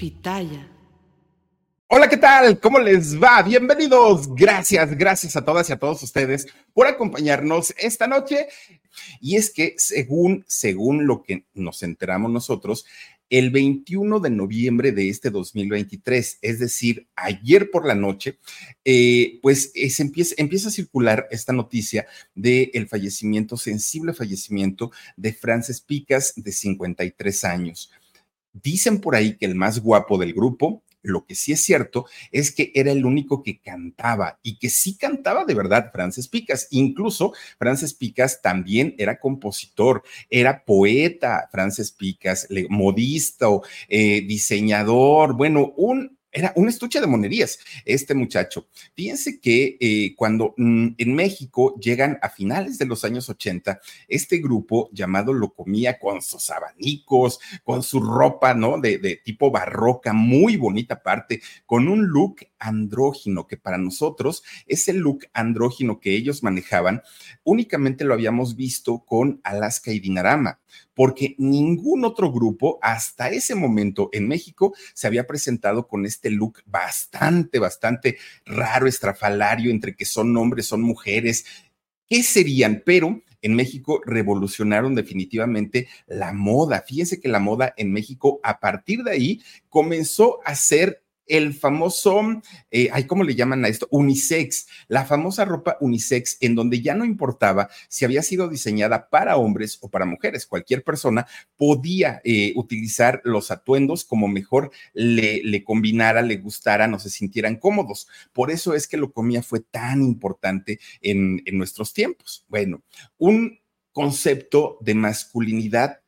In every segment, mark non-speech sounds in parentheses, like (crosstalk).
Pitaya. Hola, ¿qué tal? ¿Cómo les va? Bienvenidos. Gracias, gracias a todas y a todos ustedes por acompañarnos esta noche. Y es que según, según lo que nos enteramos nosotros, el 21 de noviembre de este 2023, es decir, ayer por la noche, eh, pues empieza, a circular esta noticia del fallecimiento, sensible fallecimiento de Frances Picas, de 53 años. Dicen por ahí que el más guapo del grupo, lo que sí es cierto es que era el único que cantaba y que sí cantaba de verdad Frances Picas. Incluso Frances Picas también era compositor, era poeta, Frances Picas, modista, eh, diseñador, bueno, un era un estuche de monerías, este muchacho. Fíjense que eh, cuando mm, en México llegan a finales de los años 80, este grupo llamado Locomía con sus abanicos, con su ropa, ¿no? De, de tipo barroca, muy bonita parte, con un look andrógino, que para nosotros ese look andrógino que ellos manejaban, únicamente lo habíamos visto con Alaska y Dinarama, porque ningún otro grupo hasta ese momento en México se había presentado con este look bastante, bastante raro, estrafalario, entre que son hombres, son mujeres. ¿Qué serían? Pero en México revolucionaron definitivamente la moda. Fíjense que la moda en México a partir de ahí comenzó a ser el famoso, eh, ¿cómo le llaman a esto? Unisex, la famosa ropa unisex, en donde ya no importaba si había sido diseñada para hombres o para mujeres, cualquier persona podía eh, utilizar los atuendos como mejor le, combinara, le gustara, no se sintieran cómodos. Por eso es que lo comía fue tan importante en, en nuestros tiempos. Bueno, un concepto de masculinidad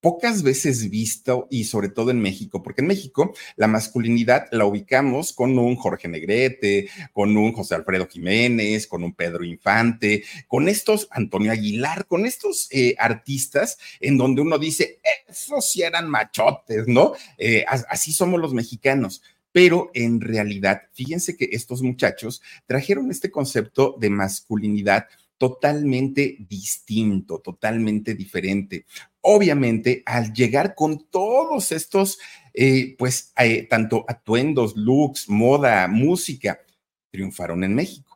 pocas veces visto y sobre todo en México, porque en México la masculinidad la ubicamos con un Jorge Negrete, con un José Alfredo Jiménez, con un Pedro Infante, con estos Antonio Aguilar, con estos eh, artistas en donde uno dice, esos sí eran machotes, ¿no? Eh, así somos los mexicanos pero en realidad, fíjense que estos muchachos trajeron este concepto de masculinidad totalmente distinto, totalmente diferente. Obviamente, al llegar con todos estos, eh, pues, eh, tanto atuendos, looks, moda, música, triunfaron en México.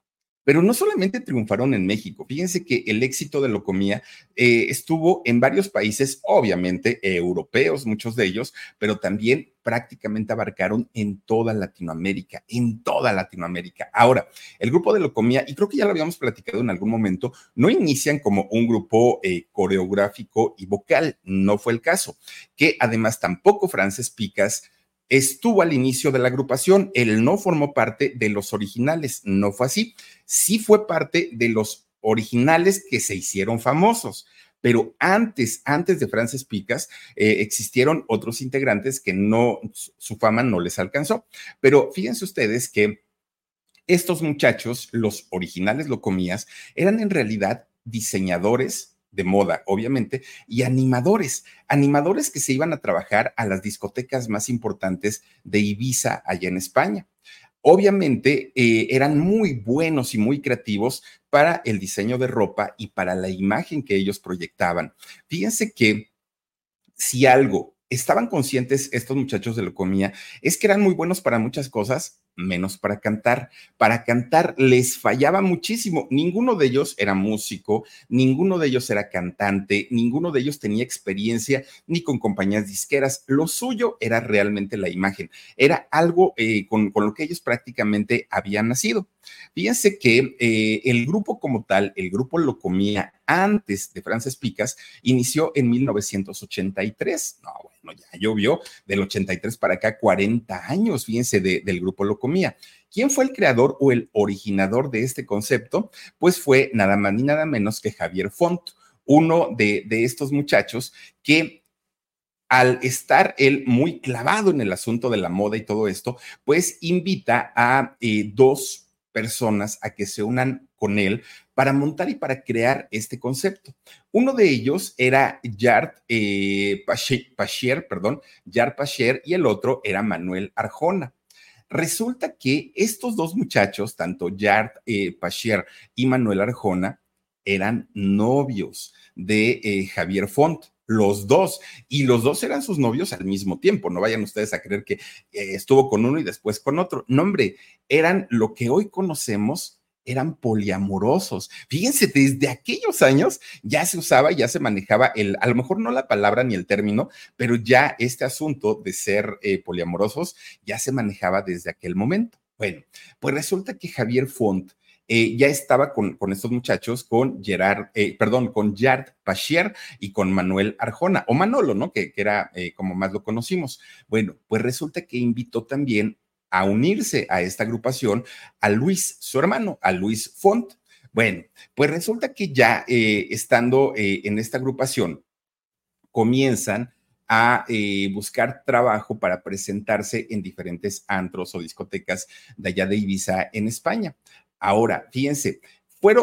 Pero no solamente triunfaron en México, fíjense que el éxito de Locomía eh, estuvo en varios países, obviamente europeos, muchos de ellos, pero también prácticamente abarcaron en toda Latinoamérica, en toda Latinoamérica. Ahora, el grupo de Locomía, y creo que ya lo habíamos platicado en algún momento, no inician como un grupo eh, coreográfico y vocal, no fue el caso, que además tampoco Frances Picas estuvo al inicio de la agrupación, él no formó parte de los originales, no fue así, sí fue parte de los originales que se hicieron famosos. Pero antes, antes de Frances Picas, eh, existieron otros integrantes que no, su fama no les alcanzó. Pero fíjense ustedes que estos muchachos, los originales locomías, eran en realidad diseñadores de moda, obviamente, y animadores, animadores que se iban a trabajar a las discotecas más importantes de Ibiza allá en España. Obviamente eh, eran muy buenos y muy creativos para el diseño de ropa y para la imagen que ellos proyectaban. Fíjense que si algo estaban conscientes estos muchachos de Locomía es que eran muy buenos para muchas cosas, menos para cantar. Para cantar les fallaba muchísimo. Ninguno de ellos era músico, ninguno de ellos era cantante, ninguno de ellos tenía experiencia ni con compañías disqueras. Lo suyo era realmente la imagen. Era algo eh, con, lo que ellos prácticamente habían nacido. Fíjense que eh, el grupo como tal, el grupo lo comía antes de Frances Picas, inició en 1983. No, bueno, ya llovió del 83 para acá 40 años, fíjense, del grupo Locomía. ¿Quién fue el creador o el originador de este concepto? Pues fue nada más ni nada menos que Javier Font, uno de, estos muchachos que al estar él muy clavado en el asunto de la moda y todo esto, pues invita a eh, dos personas a que se unan con él para montar y para crear este concepto. Uno de ellos era Yard eh, perdón, Yard Pachier, y el otro era Manuel Arjona. Resulta que estos dos muchachos, tanto Yard eh, Pachier y Manuel Arjona, eran novios de eh, Javier Font los dos, y los dos eran sus novios al mismo tiempo. No vayan ustedes a creer que eh, estuvo con uno y después con otro. No, hombre, eran lo que hoy conocemos eran poliamorosos. Fíjense, desde aquellos años ya se usaba, ya se manejaba el, a lo mejor no la palabra ni el término, pero ya este asunto de ser eh, poliamorosos ya se manejaba desde aquel momento. Bueno, pues resulta que Javier Font eh, ya estaba con, estos muchachos, con Gerard, eh, perdón, con Yard Pachier y con Manuel Arjona, o Manolo, ¿no? Que, que era como más lo conocimos. Bueno, pues resulta que invitó también a unirse a esta agrupación a Luis, su hermano, a Luis Font. Bueno, pues resulta que ya eh, estando eh, en esta agrupación, comienzan a eh, buscar trabajo para presentarse en diferentes antros o discotecas de allá de Ibiza en España. Ahora, fíjense,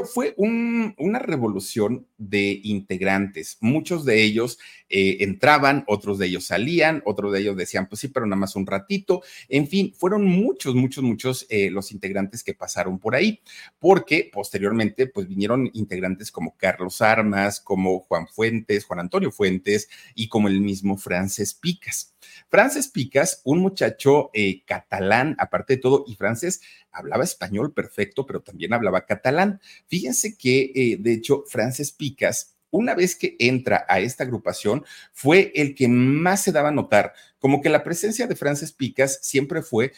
fue una revolución de integrantes. Muchos de ellos eh, entraban, otros de ellos salían, otros de ellos decían, pues sí, pero nada más un ratito. En fin, fueron muchos, muchos, muchos eh, los integrantes que pasaron por ahí, porque posteriormente, pues vinieron integrantes como Carlos Armas, como Juan Fuentes, Juan Antonio Fuentes y como el mismo Frances Picas. Frances Picas, un muchacho eh, catalán, aparte de todo, y Frances hablaba español perfecto, pero también hablaba catalán. Fíjense que, eh, de hecho, Frances Picas una vez que entra a esta agrupación, fue el que más se daba a notar, como que la presencia de Frances Picas siempre fue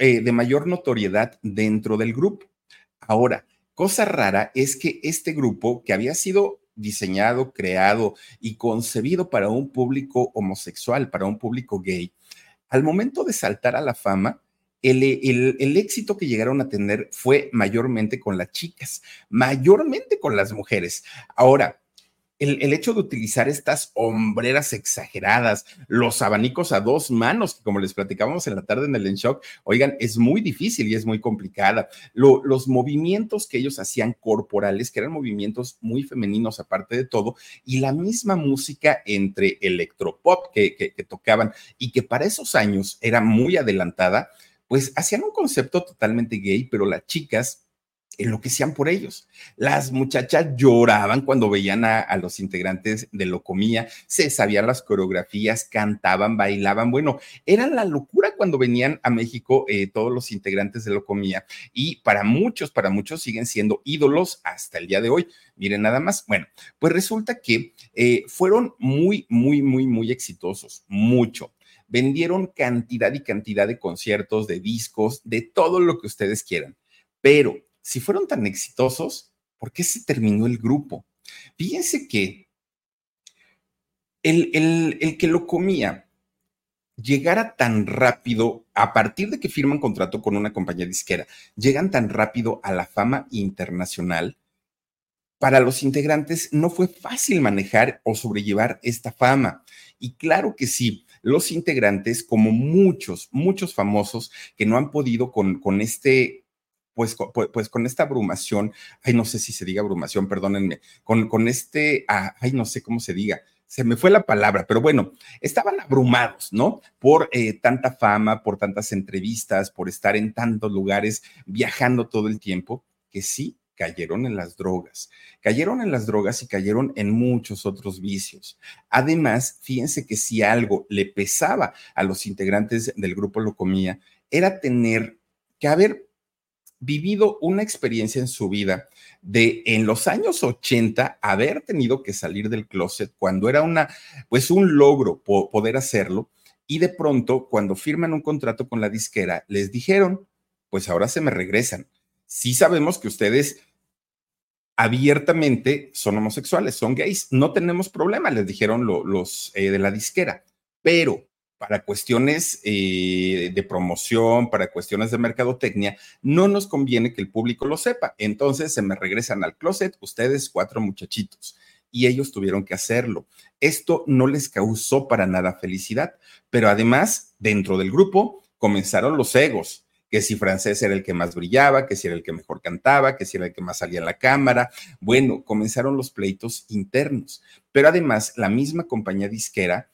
eh, de mayor notoriedad dentro del grupo. Ahora, cosa rara es que este grupo, que había sido diseñado, creado y concebido para un público homosexual, para un público gay, al momento de saltar a la fama, el, el, éxito que llegaron a tener fue mayormente con las chicas, mayormente con las mujeres. Ahora, el, hecho de utilizar estas hombreras exageradas, los abanicos a dos manos, como les platicábamos en la tarde en el En Shock, oigan, es muy difícil y es muy complicada. los movimientos que ellos hacían corporales, que eran movimientos muy femeninos aparte de todo, y la misma música entre electropop que, que, que tocaban y que para esos años era muy adelantada, pues hacían un concepto totalmente gay, pero las chicas enloquecían por ellos. Las muchachas lloraban cuando veían a, los integrantes de Locomía, se sabían las coreografías, cantaban, bailaban. Bueno, era la locura cuando venían a México eh, todos los integrantes de Locomía y para muchos, para muchos siguen siendo ídolos hasta el día de hoy. Miren nada más. Bueno, pues resulta que eh, fueron muy, muy, muy, muy exitosos, mucho vendieron cantidad y cantidad de conciertos, de discos, de todo lo que ustedes quieran. Pero si fueron tan exitosos, ¿por qué se terminó el grupo? Fíjense que el, el, que lo comía llegara tan rápido, a partir de que firman contrato con una compañía disquera, llegan tan rápido a la fama internacional, para los integrantes no fue fácil manejar o sobrellevar esta fama. Y claro que sí, los integrantes, como muchos, muchos famosos que no han podido con, con este pues, pues, con esta abrumación, ay, no sé si se diga abrumación, perdónenme, con, con este, ah, ay, no sé cómo se diga, se me fue la palabra, pero bueno, estaban abrumados, ¿no? Por eh, tanta fama, por tantas entrevistas, por estar en tantos lugares, viajando todo el tiempo, que sí cayeron en las drogas, cayeron en las drogas y cayeron en muchos otros vicios. Además, fíjense que si algo le pesaba a los integrantes del grupo Locomía, era tener que haber vivido una experiencia en su vida de en los años 80 haber tenido que salir del closet cuando era una pues un logro poder hacerlo y de pronto cuando firman un contrato con la disquera les dijeron, pues ahora se me regresan. Sí sabemos que ustedes abiertamente son homosexuales, son gays, no tenemos problema, les dijeron los eh, de la disquera, pero para cuestiones eh, de promoción, para cuestiones de mercadotecnia, no nos conviene que el público lo sepa. Entonces se me regresan al closet ustedes cuatro muchachitos y ellos tuvieron que hacerlo. Esto no les causó para nada felicidad, pero además dentro del grupo comenzaron los egos que si francés era el que más brillaba, que si era el que mejor cantaba, que si era el que más salía en la cámara. Bueno, comenzaron los pleitos internos, pero además la misma compañía disquera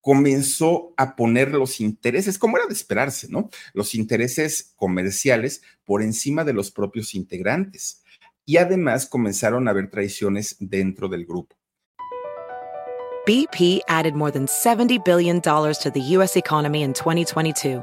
comenzó a poner los intereses, como era de esperarse, ¿no? Los intereses comerciales por encima de los propios integrantes. Y además comenzaron a haber traiciones dentro del grupo. BP added more than $70 billion to the U.S. economy in 2022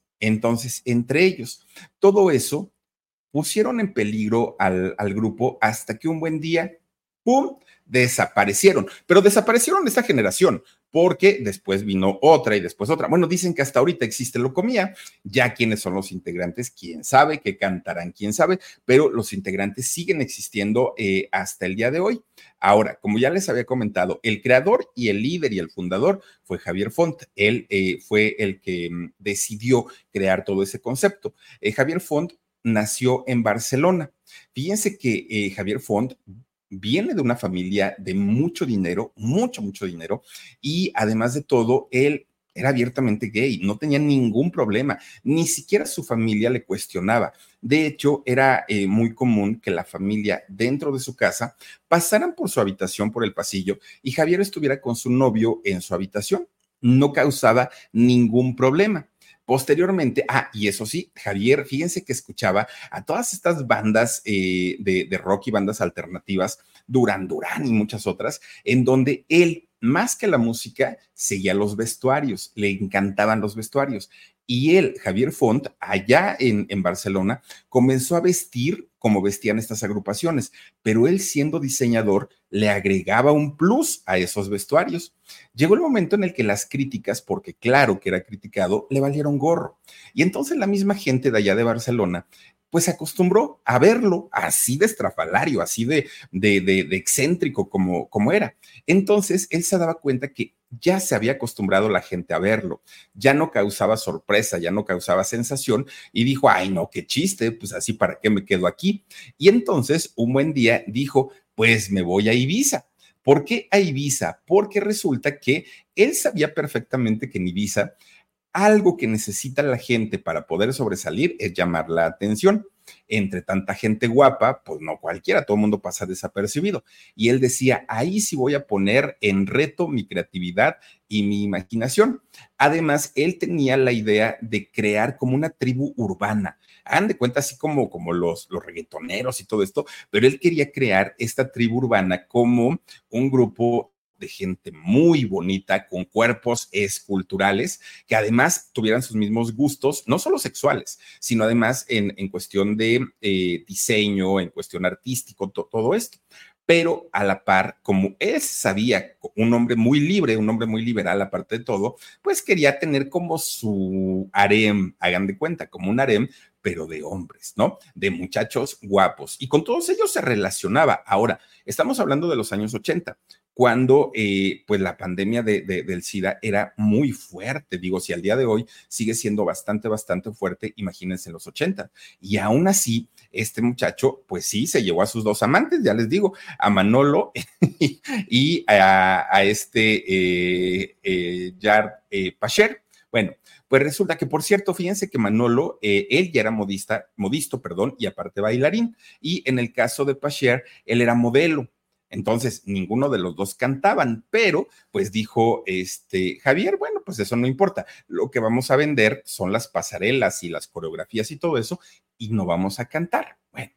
Entonces, entre ellos, todo eso pusieron en peligro al, al grupo hasta que un buen día, ¡pum!, desaparecieron, pero desaparecieron de esta generación, porque después vino otra y después otra. Bueno, dicen que hasta ahorita existe Locomía, ya quiénes son los integrantes, quién sabe, qué cantarán, quién sabe, pero los integrantes siguen existiendo eh, hasta el día de hoy. Ahora, como ya les había comentado, el creador y el líder y el fundador fue Javier Font. Él eh, fue el que mm, decidió crear todo ese concepto. Eh, Javier Font nació en Barcelona. Fíjense que Javier Font viene de una familia de mucho dinero, mucho, mucho dinero, y además de todo, él era abiertamente gay, no tenía ningún problema, ni siquiera su familia le cuestionaba. De hecho, era eh, muy común que la familia dentro de su casa pasaran por su habitación, por el pasillo, y Javier estuviera con su novio en su habitación. No causaba ningún problema. Posteriormente, ah, y eso sí, Javier, fíjense que escuchaba a todas estas bandas eh, de, de rock y bandas alternativas, Duran Duran y muchas otras, en donde él, más que la música, seguía los vestuarios, le encantaban los vestuarios. Y él, Javier Font, allá en, Barcelona, comenzó a vestir como vestían estas agrupaciones, pero él siendo diseñador le agregaba un plus a esos vestuarios. Llegó el momento en el que las críticas, porque claro que era criticado, le valieron gorro. Y entonces la misma gente de allá de Barcelona pues se acostumbró a verlo así de estrafalario, así de, de, de, de, excéntrico como, como era. Entonces él se daba cuenta que ya se había acostumbrado la gente a verlo, ya no causaba sorpresa, ya no causaba sensación y dijo, ay no, qué chiste, pues así para qué me quedo aquí. Y entonces un buen día dijo, pues me voy a Ibiza. ¿Por qué a Ibiza? Porque resulta que él sabía perfectamente que en Ibiza algo que necesita la gente para poder sobresalir es llamar la atención. Entre tanta gente guapa, pues no cualquiera, todo el mundo pasa desapercibido. Y él decía, ahí sí voy a poner en reto mi creatividad y mi imaginación. Además, él tenía la idea de crear como una tribu urbana. Han de cuenta así como, como los, los reggaetoneros y todo esto, pero él quería crear esta tribu urbana como un grupo de gente muy bonita, con cuerpos esculturales, que además tuvieran sus mismos gustos, no solo sexuales, sino además en, en cuestión de eh, diseño, en cuestión artístico, to, todo esto pero a la par, como él sabía, un hombre muy libre, un hombre muy liberal aparte de todo, pues quería tener como su harem, hagan de cuenta, como un harem, pero de hombres, ¿no? De muchachos guapos. Y con todos ellos se relacionaba. Ahora, estamos hablando de los años 80 cuando eh, pues la pandemia de, de, del SIDA era muy fuerte. Digo, si al día de hoy sigue siendo bastante, bastante fuerte, imagínense en los 80. Y aún así, este muchacho, pues sí, se llevó a sus dos amantes, ya les digo, a Manolo (laughs) y a, este eh, eh, eh, Pacher Bueno, pues resulta que, por cierto, fíjense que Manolo, eh, él ya era modista, modisto, perdón, y aparte bailarín. Y en el caso de Pacher, él era modelo. Entonces, ninguno de los dos cantaban, pero pues dijo este Javier, bueno, pues eso no importa. Lo que vamos a vender son las pasarelas y las coreografías y todo eso, y no vamos a cantar. Bueno,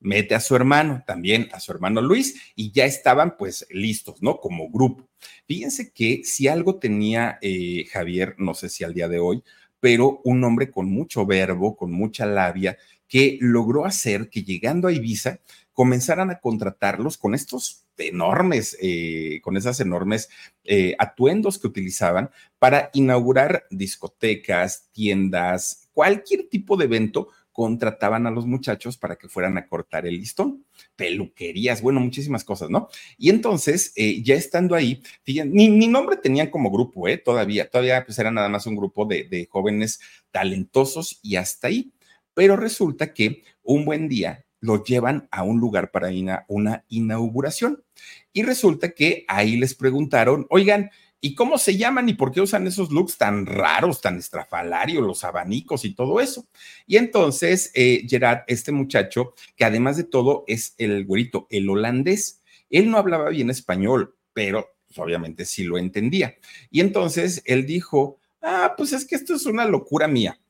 mete a su hermano, también a su hermano Luis, y ya estaban pues listos, ¿no? Como grupo. Fíjense que si algo tenía eh, Javier, no sé si al día de hoy, pero un hombre con mucho verbo, con mucha labia, que logró hacer que llegando a Ibiza comenzaran a contratarlos con estos enormes, eh, con esas enormes eh, atuendos que utilizaban para inaugurar discotecas, tiendas, cualquier tipo de evento contrataban a los muchachos para que fueran a cortar el listón, peluquerías, bueno, muchísimas cosas, ¿no? Y entonces, eh, ya estando ahí, ni, ni, nombre tenían como grupo, ¿eh? Todavía, todavía pues era nada más un grupo de, de jóvenes talentosos y hasta ahí. Pero resulta que un buen día lo llevan a un lugar para una inauguración. Y resulta que ahí les preguntaron, oigan, ¿y cómo se llaman y por qué usan esos looks tan raros, tan estrafalarios, los abanicos y todo eso? Y entonces eh, Gerard, este muchacho, que además de todo es el güerito, el holandés, él no hablaba bien español, pero pues, obviamente sí lo entendía. Y entonces él dijo, ah, pues es que esto es una locura mía.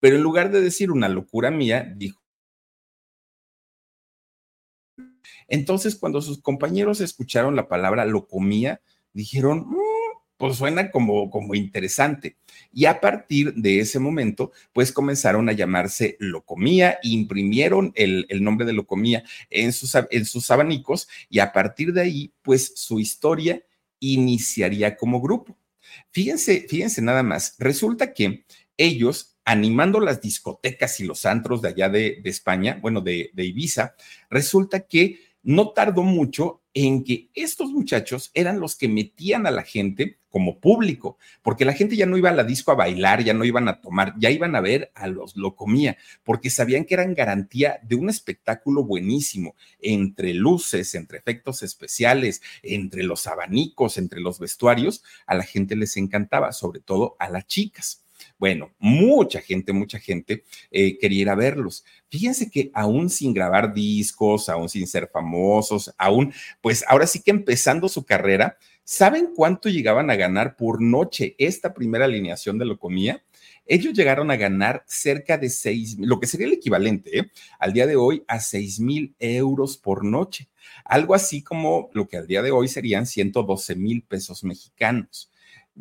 Pero en lugar de decir una locura mía, dijo, Entonces, cuando sus compañeros escucharon la palabra locomía, dijeron, mm, pues suena como, como interesante. Y a partir de ese momento, pues comenzaron a llamarse locomía, imprimieron el, el nombre de locomía en sus, en sus abanicos y a partir de ahí, pues su historia iniciaría como grupo. Fíjense, fíjense nada más, resulta que ellos animando las discotecas y los antros de allá de, España, bueno, de, de Ibiza, resulta que no tardó mucho en que estos muchachos eran los que metían a la gente como público, porque la gente ya no iba a la disco a bailar, ya no iban a tomar, ya iban a ver a los locomía, porque sabían que eran garantía de un espectáculo buenísimo, entre luces, entre efectos especiales, entre los abanicos, entre los vestuarios, a la gente les encantaba, sobre todo a las chicas. Bueno, mucha gente, mucha gente eh, quería verlos. Fíjense que aún sin grabar discos, aún sin ser famosos, aún, pues ahora sí que empezando su carrera, ¿saben cuánto llegaban a ganar por noche esta primera alineación de Locomía? Ellos llegaron a ganar cerca de seis, lo que sería el equivalente ¿eh? al día de hoy a seis mil euros por noche, algo así como lo que al día de hoy serían 112 mil pesos mexicanos.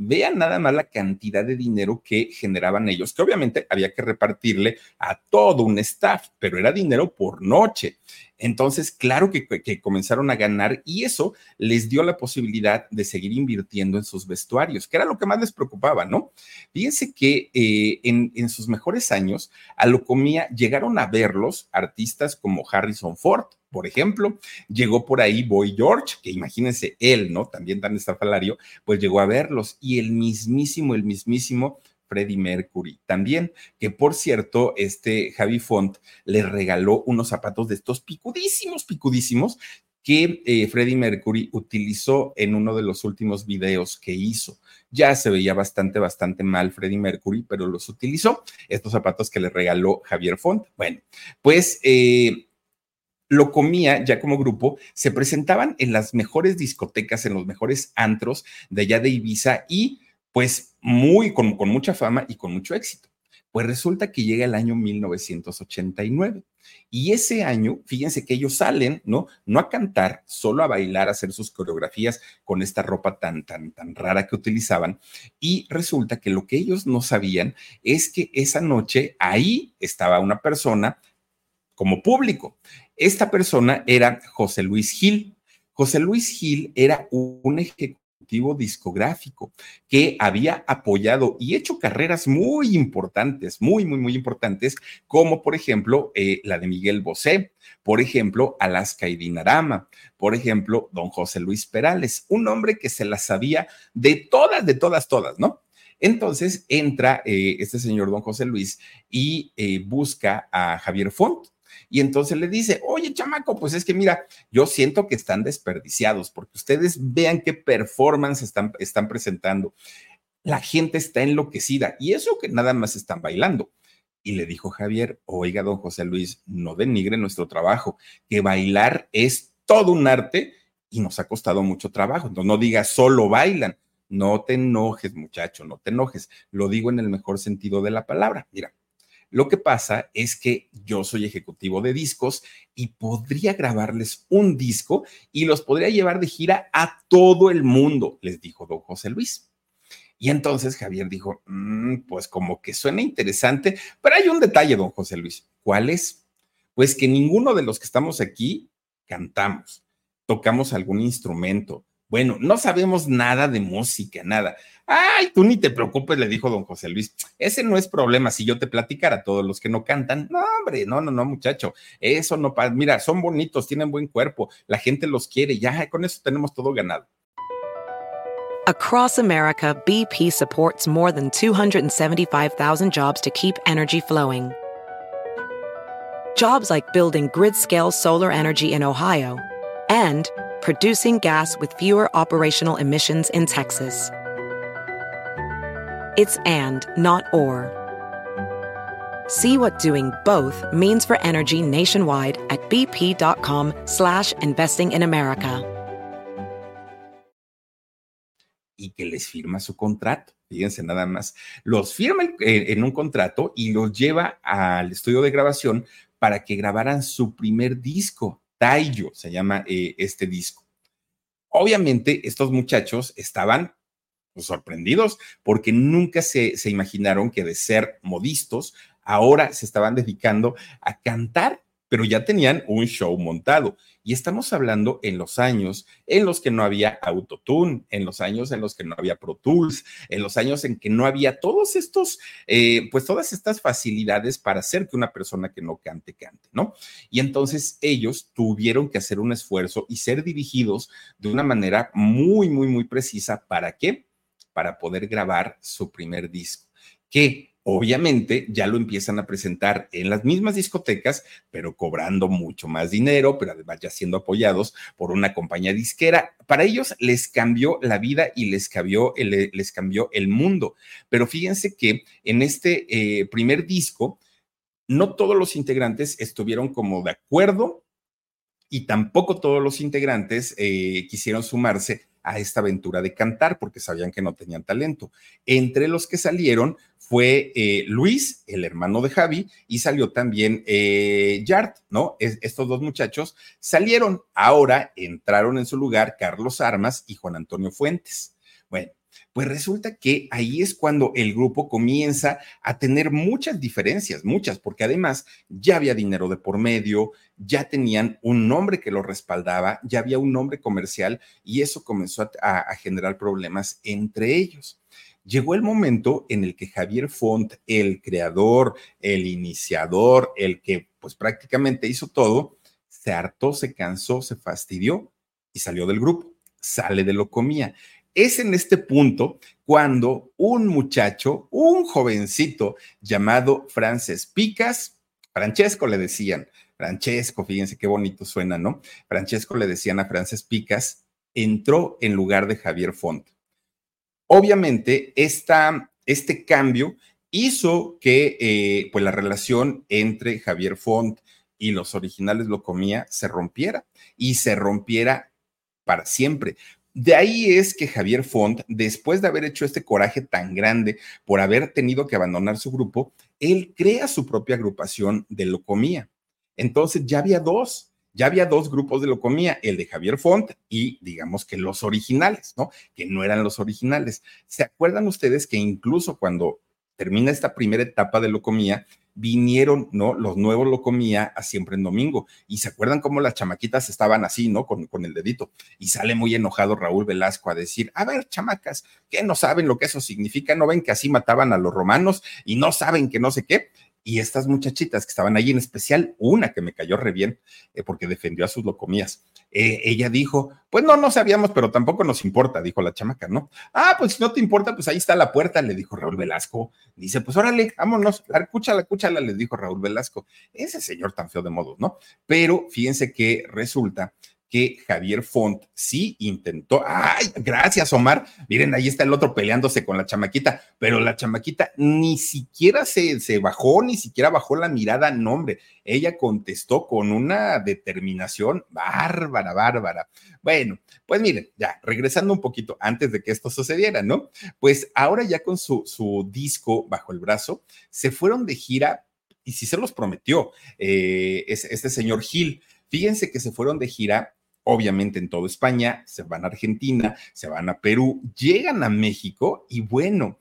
Vean nada más la cantidad de dinero que generaban ellos, que obviamente había que repartirle a todo un staff, pero era dinero por noche. Entonces, claro que, comenzaron a ganar y eso les dio la posibilidad de seguir invirtiendo en sus vestuarios, que era lo que más les preocupaba, ¿no? Fíjense que eh, en, sus mejores años, a Locomía llegaron a verlos artistas como Harrison Ford, por ejemplo, llegó por ahí Boy George, que imagínense él, ¿no? También tan estafalario, pues llegó a verlos y el mismísimo, el mismísimo Freddie Mercury también, que por cierto, este Javi Font le regaló unos zapatos de estos picudísimos, picudísimos, que eh, Freddie Mercury utilizó en uno de los últimos videos que hizo. Ya se veía bastante, bastante mal Freddie Mercury, pero los utilizó, estos zapatos que le regaló Javier Font. Bueno, pues... Eh, lo comía ya como grupo, se presentaban en las mejores discotecas, en los mejores antros de allá de Ibiza y pues muy, con, con mucha fama y con mucho éxito. Pues resulta que llega el año 1989 y ese año, fíjense que ellos salen, ¿no? No a cantar, solo a bailar, a hacer sus coreografías con esta ropa tan, tan, tan rara que utilizaban. Y resulta que lo que ellos no sabían es que esa noche ahí estaba una persona como público. Esta persona era José Luis Gil. José Luis Gil era un ejecutivo discográfico que había apoyado y hecho carreras muy importantes, muy, muy, muy importantes, como por ejemplo eh, la de Miguel Bosé, por ejemplo Alaska y Dinarama, por ejemplo don José Luis Perales, un hombre que se la sabía de todas, de todas, todas, ¿no? Entonces entra eh, este señor don José Luis y eh, busca a Javier Font y entonces le dice, oye, chamaco, pues es que mira, yo siento que están desperdiciados porque ustedes vean qué performance están, presentando. la gente está enloquecida y eso que nada más están bailando. Y le dijo Javier, oiga, don José Luis, no denigre nuestro trabajo, que bailar es todo un arte y nos ha costado mucho trabajo. Entonces no diga solo bailan. No te enojes, muchacho, no te enojes. Lo digo en el mejor sentido de la palabra. Mira, lo que pasa es que yo soy ejecutivo de discos y podría grabarles un disco y los podría llevar de gira a todo el mundo, les dijo don José Luis. Y entonces Javier dijo, mm, pues como que suena interesante, pero hay un detalle, don José Luis. ¿Cuál es? Pues que ninguno de los que estamos aquí cantamos, tocamos algún instrumento. Bueno, no sabemos nada de música, nada. Ay, tú ni te preocupes, le dijo don José Luis. Ese no es problema si yo te platicara a todos los que no cantan. No, hombre, no, no, no, muchacho. Eso no pasa. Mira, son bonitos, tienen buen cuerpo, la gente los quiere, ya con eso tenemos todo ganado. Across America, BP supports more than 275,000 jobs to keep energy flowing. Jobs like building grid scale solar energy in Ohio and producing gas with fewer operational emissions in Texas. It's and, not or. See what doing both means for energy nationwide at bp.com slash investing in America. Y que les firma su contrato. Fíjense nada más. Los firma en un contrato y los lleva al estudio de grabación para que grabaran su primer disco. Taiyo se llama eh, este disco. Obviamente, estos muchachos estaban pues, sorprendidos porque nunca se, se imaginaron que de ser modistos, ahora se estaban dedicando a cantar pero ya tenían un show montado. Y estamos hablando en los años en los que no había Autotune, en los años en los que no había Pro Tools, en los años en que no había todos estos, eh, pues todas estas facilidades para hacer que una persona que no cante, cante, ¿no? Y entonces ellos tuvieron que hacer un esfuerzo y ser dirigidos de una manera muy, muy, muy precisa. ¿Para qué? Para poder grabar su primer disco. Que obviamente ya lo empiezan a presentar en las mismas discotecas, pero cobrando mucho más dinero, pero además ya siendo apoyados por una compañía disquera. Para ellos les cambió la vida y les cambió el, les cambió el mundo. Pero fíjense que en este eh, primer disco, no todos los integrantes estuvieron como de acuerdo y tampoco todos los integrantes eh, quisieron sumarse a esta aventura de cantar porque sabían que no tenían talento. Entre los que salieron fue eh, Luis, el hermano de Javi, y salió también eh, Yart, ¿no? estos dos muchachos salieron. Ahora entraron en su lugar Carlos Armas y Juan Antonio Fuentes. Bueno, pues resulta que ahí es cuando el grupo comienza a tener muchas diferencias, muchas, porque además ya había dinero de por medio, ya tenían un nombre que lo respaldaba, ya había un nombre comercial y eso comenzó a generar problemas entre ellos llegó el momento en el que Javier Font, el creador, el iniciador, el que pues prácticamente hizo todo, se hartó, se cansó, se fastidió y salió del grupo, sale de Locomía. Es en este punto cuando un muchacho, un jovencito llamado Frances Picas, Francesco le decían, Francesco, fíjense qué bonito suena, ¿no? Francesco le decían a Frances Picas, entró en lugar de Javier Font. Obviamente, este cambio hizo que eh, pues la relación entre Javier Font y los originales Locomía se rompiera y se rompiera para siempre. De ahí es que Javier Font, después de haber hecho este coraje tan grande por haber tenido que abandonar su grupo, él crea su propia agrupación de Locomía. Entonces ya había dos, ya había dos grupos de locomía, el de Javier Font y digamos que los originales, ¿no? Que no eran los originales. ¿Se acuerdan ustedes que incluso cuando termina esta primera etapa de locomía, vinieron, ¿no? Los nuevos locomía a siempre en domingo. Y se acuerdan cómo las chamaquitas estaban así, ¿no? Con, con, el dedito. Y sale muy enojado Raúl Velasco a decir, a ver, chamacas, ¿qué no saben lo que eso significa? ¿No ven que así mataban a los romanos y no saben que no sé qué? Y estas muchachitas que estaban ahí, en especial una que me cayó re bien eh, porque defendió a sus locomías, eh, ella dijo, pues no, no sabíamos, pero tampoco nos importa, dijo la chamaca, ¿no? Ah, pues si no te importa, pues ahí está la puerta, le dijo Raúl Velasco. Dice, pues órale, vámonos, la escúchala, escúchala, le dijo Raúl Velasco. Ese señor tan feo de modos, ¿no? Pero fíjense que resulta que Javier Font sí intentó. ¡Ay! Gracias, Omar. Miren, ahí está el otro peleándose con la chamaquita, pero la chamaquita ni siquiera se, se bajó, ni siquiera bajó la mirada, no, hombre. Ella contestó con una determinación bárbara, bárbara. Bueno, pues miren, ya, regresando un poquito antes de que esto sucediera, ¿no? Pues ahora ya con su, su disco bajo el brazo, se fueron de gira y sí se los prometió eh, este señor Gil. Fíjense que se fueron de gira obviamente en toda España, se van a Argentina, se van a Perú, llegan a México y bueno,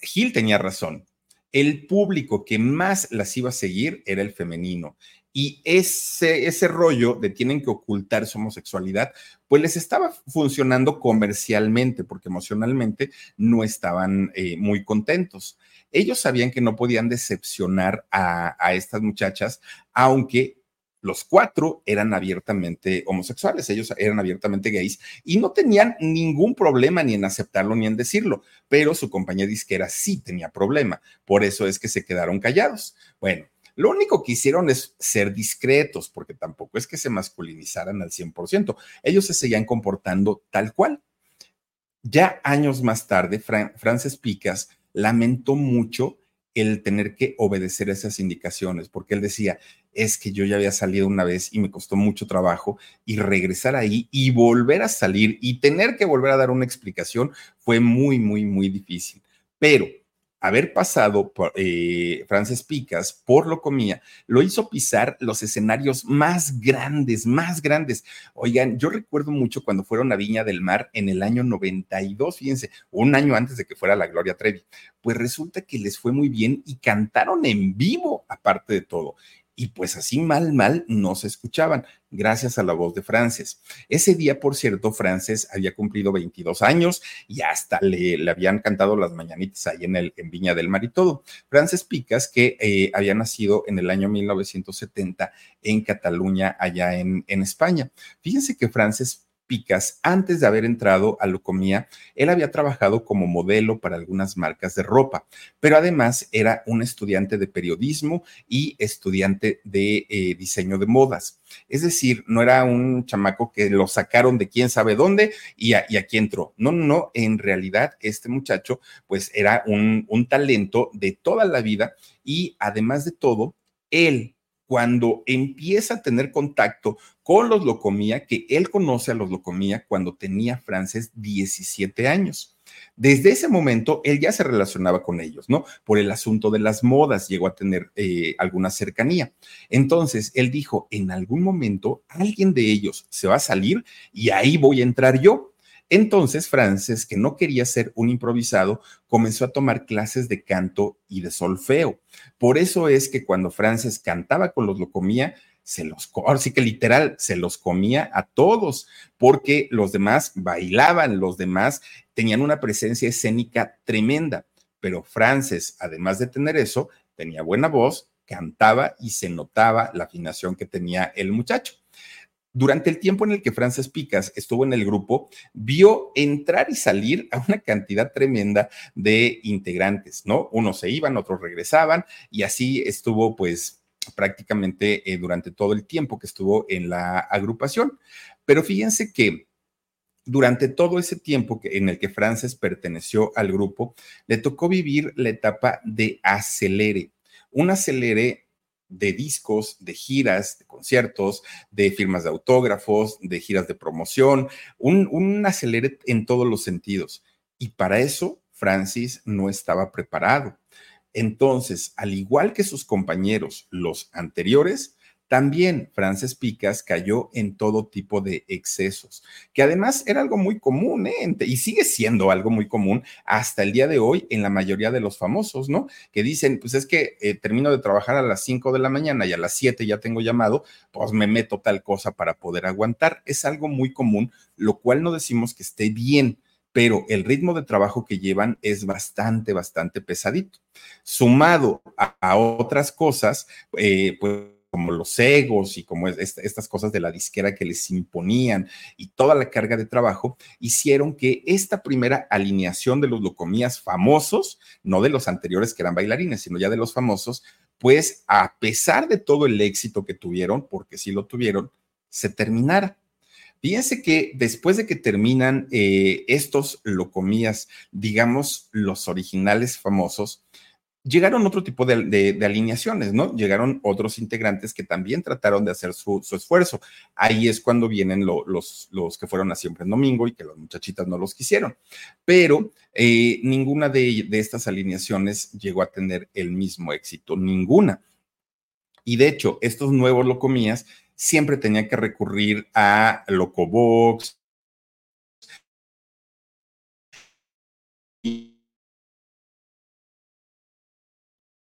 Gil tenía razón. El público que más las iba a seguir era el femenino. Y ese, ese rollo de tienen que ocultar su homosexualidad, pues les estaba funcionando comercialmente, porque emocionalmente no estaban eh, muy contentos. Ellos sabían que no podían decepcionar a, a estas muchachas, aunque los cuatro eran abiertamente homosexuales, ellos eran abiertamente gays y no tenían ningún problema ni en aceptarlo ni en decirlo, pero su compañía disquera sí tenía problema, por eso es que se quedaron callados. Bueno, lo único que hicieron es ser discretos, porque tampoco es que se masculinizaran al 100%, ellos se seguían comportando tal cual. Ya años más tarde, Frances Picas lamentó mucho el tener que obedecer esas indicaciones, porque él decía, es que yo ya había salido una vez y me costó mucho trabajo y regresar ahí y volver a salir y tener que volver a dar una explicación fue muy, muy, muy difícil. Pero haber pasado por, eh, Frances Picas por Locomía, lo hizo pisar los escenarios más grandes, más grandes. Oigan, yo recuerdo mucho cuando fueron a Viña del Mar en el año 92, fíjense, un año antes de que fuera la Gloria Trevi. Pues resulta que les fue muy bien y cantaron en vivo, aparte de todo y pues así mal, mal no se escuchaban, gracias a la voz de Frances. Ese día, por cierto, Frances había cumplido 22 años y hasta le, le habían cantado las mañanitas ahí en, el, en Viña del Mar y todo. Frances Picas, que eh, había nacido en el año 1970 en Cataluña, allá en, en España. Fíjense que Frances Picas, antes de haber entrado a Locomía, él había trabajado como modelo para algunas marcas de ropa, pero además era un estudiante de periodismo y estudiante de eh, diseño de modas. Es decir, no era un chamaco que lo sacaron de quién sabe dónde y, aquí entró. No, no, en realidad este muchacho pues era un talento de toda la vida y además de todo, él cuando empieza a tener contacto con los Locomía, que él conoce a los Locomía cuando tenía Frances 17 años. Desde ese momento, él ya se relacionaba con ellos, ¿no? Por el asunto de las modas, llegó a tener eh, alguna cercanía. Entonces, él dijo, en algún momento, alguien de ellos se va a salir y ahí voy a entrar yo. Entonces, Frances, que no quería ser un improvisado, comenzó a tomar clases de canto y de solfeo. Por eso es que cuando Frances cantaba con los Locomía, se los, ahora sí que literal, se los comía a todos, porque los demás bailaban, los demás tenían una presencia escénica tremenda. Pero Frances, además de tener eso, tenía buena voz, cantaba y se notaba la afinación que tenía el muchacho. Durante el tiempo en el que Frances Picas estuvo en el grupo, vio entrar y salir a una cantidad tremenda de integrantes, ¿no? Unos se iban, otros regresaban y así estuvo pues prácticamente eh, durante todo el tiempo que estuvo en la agrupación. Pero fíjense que durante todo ese tiempo que, en el que Frances perteneció al grupo, le tocó vivir la etapa de acelere. Un acelere de discos, de giras, de conciertos, de firmas de autógrafos, de giras de promoción, un, un acelere en todos los sentidos. Y para eso Francis no estaba preparado. Entonces, al igual que sus compañeros, los anteriores, también Frances Picas cayó en todo tipo de excesos, que además era algo muy común, ¿eh? y sigue siendo algo muy común hasta el día de hoy en la mayoría de los famosos, ¿no? Que dicen, pues es que eh, termino de trabajar a las 5 de la mañana y a las 7 ya tengo llamado, pues me meto tal cosa para poder aguantar. Es algo muy común, lo cual no decimos que esté bien, pero el ritmo de trabajo que llevan es bastante, bastante pesadito. Sumado a, otras cosas, eh, pues como los egos y como estas cosas de la disquera que les imponían y toda la carga de trabajo, hicieron que esta primera alineación de los locomías famosos, no de los anteriores que eran bailarines, sino ya de los famosos, pues a pesar de todo el éxito que tuvieron, porque sí lo tuvieron, se terminara. Fíjense que después de que terminan eh, estos locomías, digamos los originales famosos, llegaron otro tipo de, alineaciones, ¿no? Llegaron otros integrantes que también trataron de hacer su, esfuerzo. Ahí es cuando vienen los, los que fueron a siempre en domingo y que las muchachitas no los quisieron. Pero eh, ninguna de, de estas alineaciones llegó a tener el mismo éxito, ninguna. Y de hecho, estos nuevos locomías siempre tenían que recurrir a Locobox,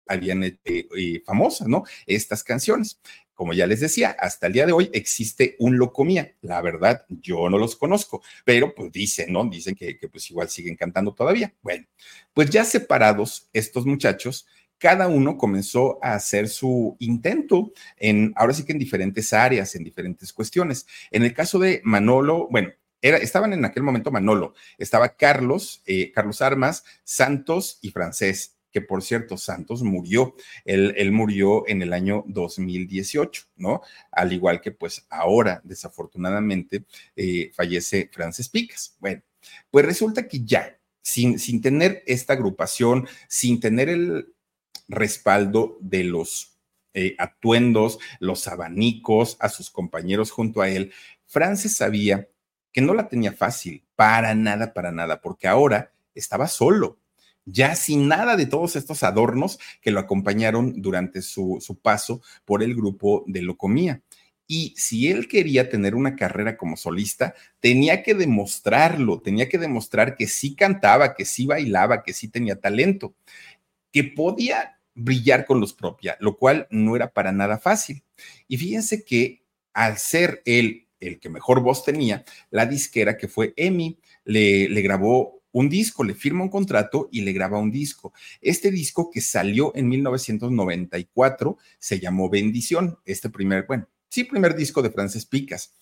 habían hecho eh, famosas, ¿no? Estas canciones. Como ya les decía, hasta el día de hoy existe un Locomía. La verdad, yo no los conozco, pero pues dicen, ¿no? Dicen que, que pues igual siguen cantando todavía. Bueno, pues ya separados estos muchachos, cada uno comenzó a hacer su intento en, ahora sí que en diferentes áreas, en diferentes cuestiones. En el caso de Manolo, bueno, era, estaban en aquel momento Manolo, estaba Carlos, eh, Carlos Armas, Santos y Francés que por cierto, Santos murió, él, murió en el año 2018, ¿no? Al igual que pues ahora, desafortunadamente, eh, fallece Frances Picas. Bueno, pues resulta que ya, sin, sin tener esta agrupación, sin tener el respaldo de los eh, atuendos, los abanicos, a sus compañeros junto a él, Frances sabía que no la tenía fácil, para nada, para nada, porque ahora estaba solo ya sin nada de todos estos adornos que lo acompañaron durante su, paso por el grupo de Locomía. Y si él quería tener una carrera como solista, tenía que demostrarlo, tenía que demostrar que sí cantaba, que sí bailaba, que sí tenía talento, que podía brillar con luz propia, lo cual no era para nada fácil. Y fíjense que al ser él el que mejor voz tenía, la disquera que fue Emi le, le grabó un disco, le firma un contrato y le graba un disco. Este disco que salió en 1994 se llamó Bendición, este primer, bueno, sí, primer disco de Frances Picas.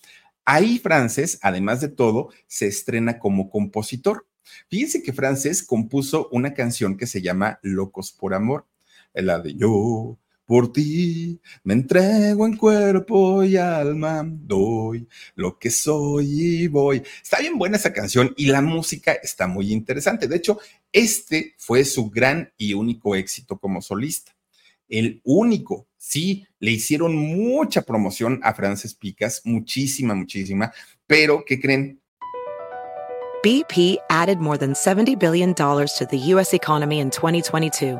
Ahí Frances, además de todo, se estrena como compositor. Fíjense que Frances compuso una canción que se llama Locos por Amor, la de Yo por ti me entrego en cuerpo y alma, doy lo que soy y voy. Está bien buena esa canción y la música está muy interesante. De hecho, este fue su gran y único éxito como solista. El único, sí, le hicieron mucha promoción a Frances Picas, muchísima, muchísima, pero ¿qué creen? BP added more than $70 billion to the U.S. economy in 2022.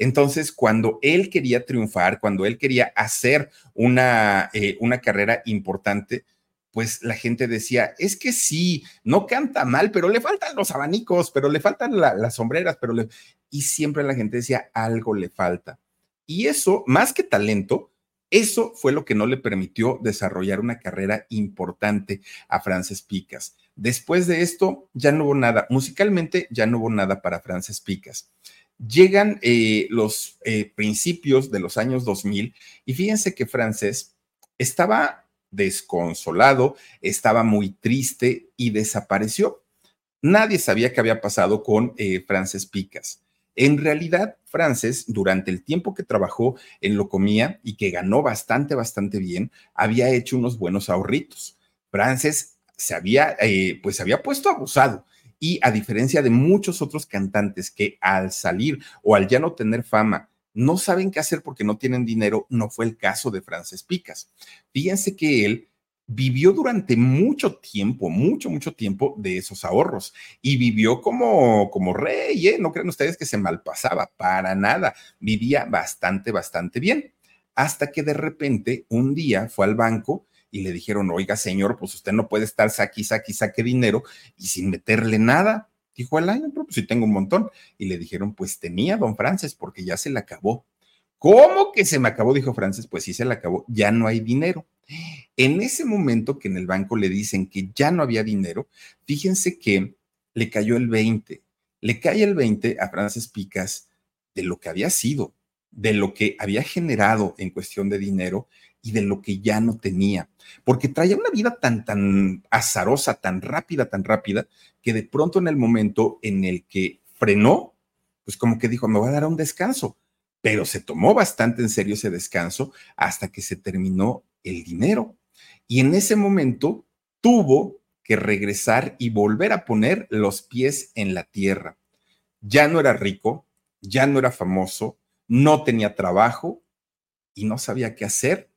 Entonces, cuando él quería triunfar, cuando él quería hacer una, eh, una carrera importante, pues la gente decía, es que sí, no canta mal, pero le faltan los abanicos, pero le faltan las sombreras, pero le... Y siempre la gente decía, algo le falta. Y eso, más que talento, eso fue lo que no le permitió desarrollar una carrera importante a Frances Picas. Después de esto, ya no hubo nada, musicalmente ya no hubo nada para Frances Picas. Llegan eh, los eh, principios de los años 2000 y fíjense que Frances estaba desconsolado, estaba muy triste y desapareció. Nadie sabía qué había pasado con eh, Frances Picas. En realidad, Frances, durante el tiempo que trabajó en Locomía y que ganó bastante, bastante bien, había hecho unos buenos ahorritos. Frances se había, pues se había puesto abusado y a diferencia de muchos otros cantantes que al salir o al ya no tener fama, no saben qué hacer porque no tienen dinero, no fue el caso de Frances Picas. Fíjense que él vivió durante mucho tiempo, mucho, mucho tiempo de esos ahorros y vivió como, como rey, ¿eh? No crean ustedes que se malpasaba, para nada. Vivía bastante, bastante bien. Hasta que de repente un día fue al banco y le dijeron, oiga, señor, pues usted no puede estar saque, saque, saque dinero y sin meterle nada. Dijo el año, pues sí tengo un montón. Y le dijeron, pues tenía don Frances, porque ya se le acabó. ¿Cómo que se me acabó? Dijo Frances. Pues sí, se le acabó. Ya no hay dinero. En ese momento que en el banco le dicen que ya no había dinero, fíjense que le cayó el 20. Le cae el 20 a Frances Picas de lo que había sido, de lo que había generado en cuestión de dinero y de lo que ya no tenía, porque traía una vida tan, tan azarosa, tan rápida, tan rápida, que de pronto en el momento en el que frenó, pues como que dijo, me voy a dar un descanso, pero se tomó bastante en serio ese descanso hasta que se terminó el dinero. Y en ese momento tuvo que regresar y volver a poner los pies en la tierra. Ya no era rico, ya no era famoso, no tenía trabajo y no sabía qué hacer.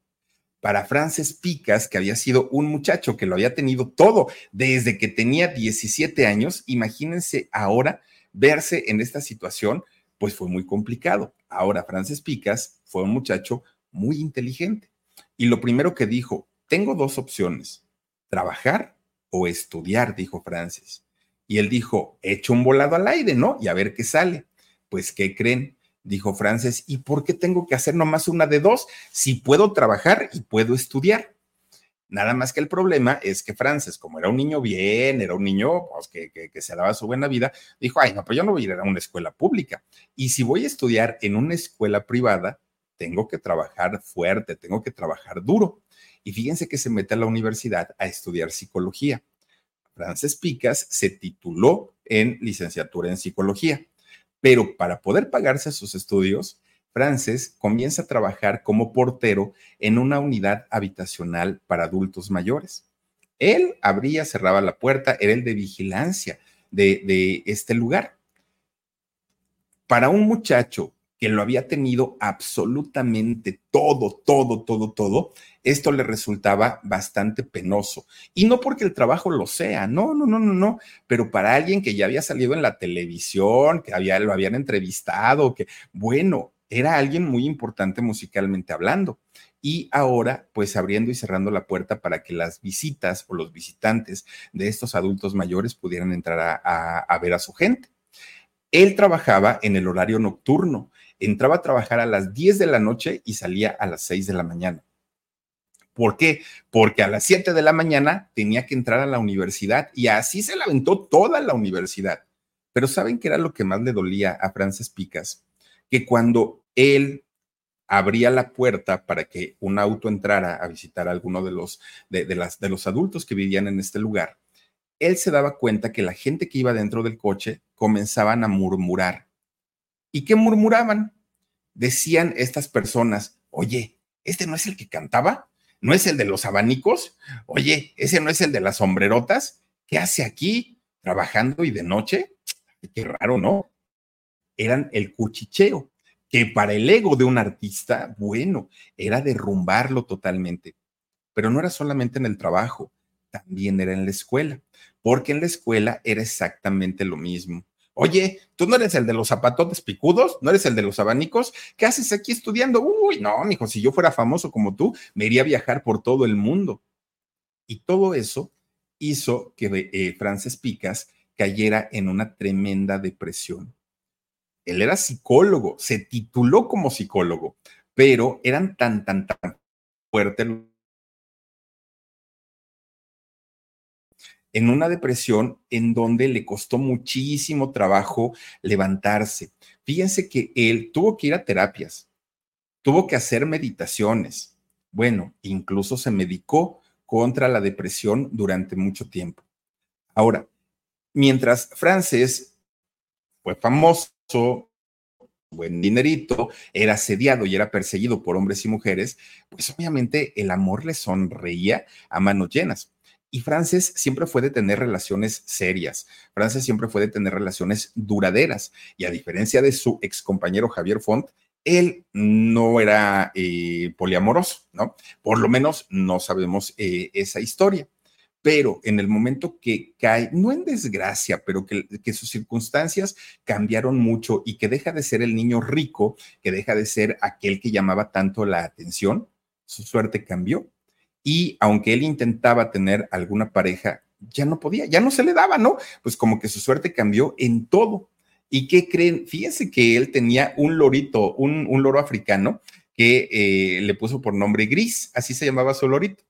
Para Frances Picas, que había sido un muchacho que lo había tenido todo desde que tenía 17 años, imagínense ahora verse en esta situación, pues fue muy complicado. Ahora, Frances Picas fue un muchacho muy inteligente. Y lo primero que dijo, tengo dos opciones, trabajar o estudiar, dijo Frances. Y él dijo, echo un volado al aire, ¿no? Y a ver qué sale. Pues, ¿qué creen? Dijo Frances, ¿y por qué tengo que hacer nomás una de dos si puedo trabajar y puedo estudiar? Nada más que el problema es que Frances, como era un niño bien, era un niño pues, que, que, se daba su buena vida, dijo, ay, no, pues yo no voy a ir a una escuela pública. Y si voy a estudiar en una escuela privada, tengo que trabajar fuerte, tengo que trabajar duro. Y fíjense que se mete a la universidad a estudiar psicología. Frances Picas se tituló en licenciatura en psicología pero para poder pagarse sus estudios, Frances comienza a trabajar como portero en una unidad habitacional para adultos mayores. Él abría, cerraba la puerta, era el de vigilancia de, de este lugar. Para un muchacho que lo había tenido absolutamente todo, todo, todo, todo, esto le resultaba bastante penoso. Y no porque el trabajo lo sea, no, no, no, no, no, pero para alguien que ya había salido en la televisión, que había, lo habían entrevistado, que, bueno, era alguien muy importante musicalmente hablando. Y ahora, pues abriendo y cerrando la puerta para que las visitas o los visitantes de estos adultos mayores pudieran entrar a, a ver a su gente. Él trabajaba en el horario nocturno entraba a trabajar a las 10 de la noche y salía a las 6 de la mañana. ¿Por qué? Porque a las 7 de la mañana tenía que entrar a la universidad y así se la aventó toda la universidad. Pero ¿saben qué era lo que más le dolía a Frances Picas? Que cuando él abría la puerta para que un auto entrara a visitar a alguno de los, de, las, de los adultos que vivían en este lugar, él se daba cuenta que la gente que iba dentro del coche comenzaban a murmurar ¿Y qué murmuraban? Decían estas personas, oye, ¿este no es el que cantaba? ¿No es el de los abanicos? Oye, ¿ese no es el de las sombrerotas? ¿Qué hace aquí trabajando y de noche? Qué raro, ¿no? Eran el cuchicheo, que para el ego de un artista, bueno, era derrumbarlo totalmente. Pero no era solamente en el trabajo, también era en la escuela, porque en la escuela era exactamente lo mismo. Oye, ¿tú no eres el de los zapatotes picudos? ¿No eres el de los abanicos? ¿Qué haces aquí estudiando? Uy, no, mijo, si yo fuera famoso como tú, me iría a viajar por todo el mundo. Y todo eso hizo que eh, Frances Picas cayera en una tremenda depresión. Él era psicólogo, se tituló como psicólogo, pero eran tan, tan, tan fuertes en una depresión en donde le costó muchísimo trabajo levantarse. Fíjense que él tuvo que ir a terapias, tuvo que hacer meditaciones. Bueno, incluso se medicó contra la depresión durante mucho tiempo. Ahora, mientras Frances fue famoso, buen dinerito, era asediado y era perseguido por hombres y mujeres, pues obviamente el amor le sonreía a manos llenas. Y Frances siempre fue de tener relaciones serias. Frances siempre fue de tener relaciones duraderas. Y a diferencia de su ex compañero Javier Font, él no era eh, poliamoroso, ¿no? Por lo menos no sabemos eh, esa historia. Pero en el momento que cae, no en desgracia, pero que, que sus circunstancias cambiaron mucho y que deja de ser el niño rico, que deja de ser aquel que llamaba tanto la atención, su suerte cambió y aunque él intentaba tener alguna pareja, ya no podía, ya no se le daba, ¿no? Pues como que su suerte cambió en todo. ¿Y qué creen? Fíjense que él tenía un lorito, un, loro africano que eh, le puso por nombre Gris, así se llamaba su lorito.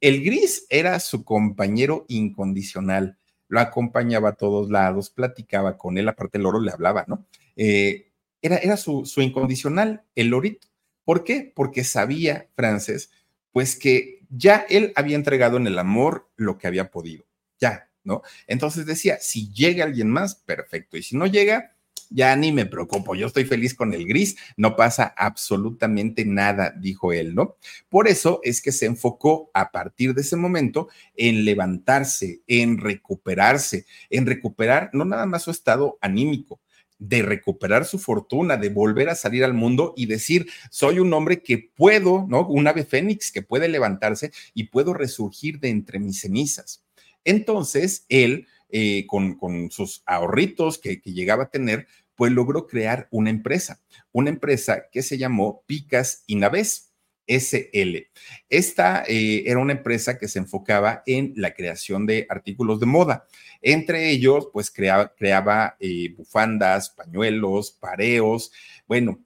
El Gris era su compañero incondicional, lo acompañaba a todos lados, platicaba con él, aparte el loro le hablaba, ¿no? Eh, era, era su, su incondicional, el lorito. ¿Por qué? Porque sabía, Frances, pues que ya él había entregado en el amor lo que había podido, ya, ¿no? Entonces decía, si llega alguien más, perfecto, y si no llega, ya ni me preocupo, yo estoy feliz con el gris, no pasa absolutamente nada, dijo él, ¿no? Por eso es que se enfocó a partir de ese momento en levantarse, en recuperarse, en recuperar no nada más su estado anímico, de recuperar su fortuna, de volver a salir al mundo y decir, soy un hombre que puedo, ¿no? Un ave fénix que puede levantarse y puedo resurgir de entre mis cenizas. Entonces, él, eh, con, sus ahorritos que, llegaba a tener, pues logró crear una empresa, una empresa que se llamó Picas y Naves. SL. Esta eh, era una empresa que se enfocaba en la creación de artículos de moda. Entre ellos, pues creaba, eh, bufandas, pañuelos, pareos. Bueno,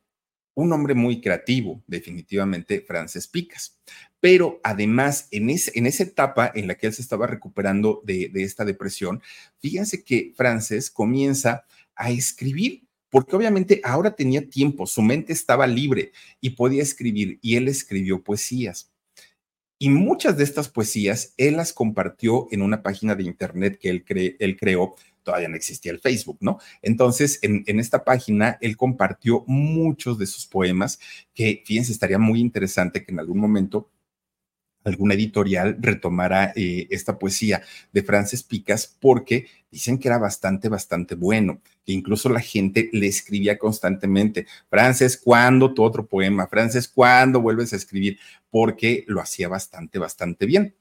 un hombre muy creativo, definitivamente, Frances Picas. Pero además, en, en esa etapa en la que él se estaba recuperando de, de esta depresión, fíjense que Frances comienza a escribir porque obviamente ahora tenía tiempo, su mente estaba libre y podía escribir, y él escribió poesías. Y muchas de estas poesías él las compartió en una página de internet que él, él creó, todavía no existía el Facebook, ¿no? Entonces, en, en, esta página, él compartió muchos de sus poemas, que fíjense, estaría muy interesante que en algún momento alguna editorial retomara eh, esta poesía de Frances Picas porque dicen que era bastante, bastante bueno, que incluso la gente le escribía constantemente, Frances, ¿cuándo tu otro poema? Frances, ¿cuándo vuelves a escribir? Porque lo hacía bastante, bastante bien.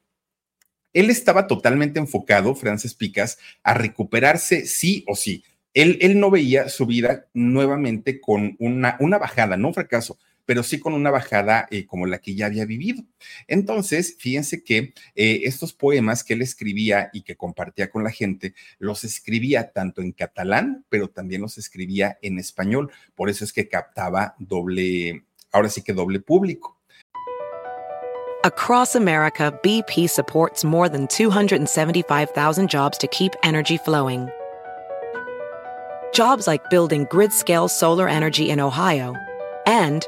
Él estaba totalmente enfocado, Frances Picas, a recuperarse sí o sí. Él, él no veía su vida nuevamente con una, una bajada, no un fracaso, pero sí con una bajada eh, como la que ya había vivido. Entonces, fíjense que eh, estos poemas que él escribía y que compartía con la gente, los escribía tanto en catalán, pero también los escribía en español. Por eso es que captaba doble, ahora sí que doble público. Across America, BP supports more than 275,000 jobs to keep energy flowing. Jobs like building grid-scale solar energy in Ohio and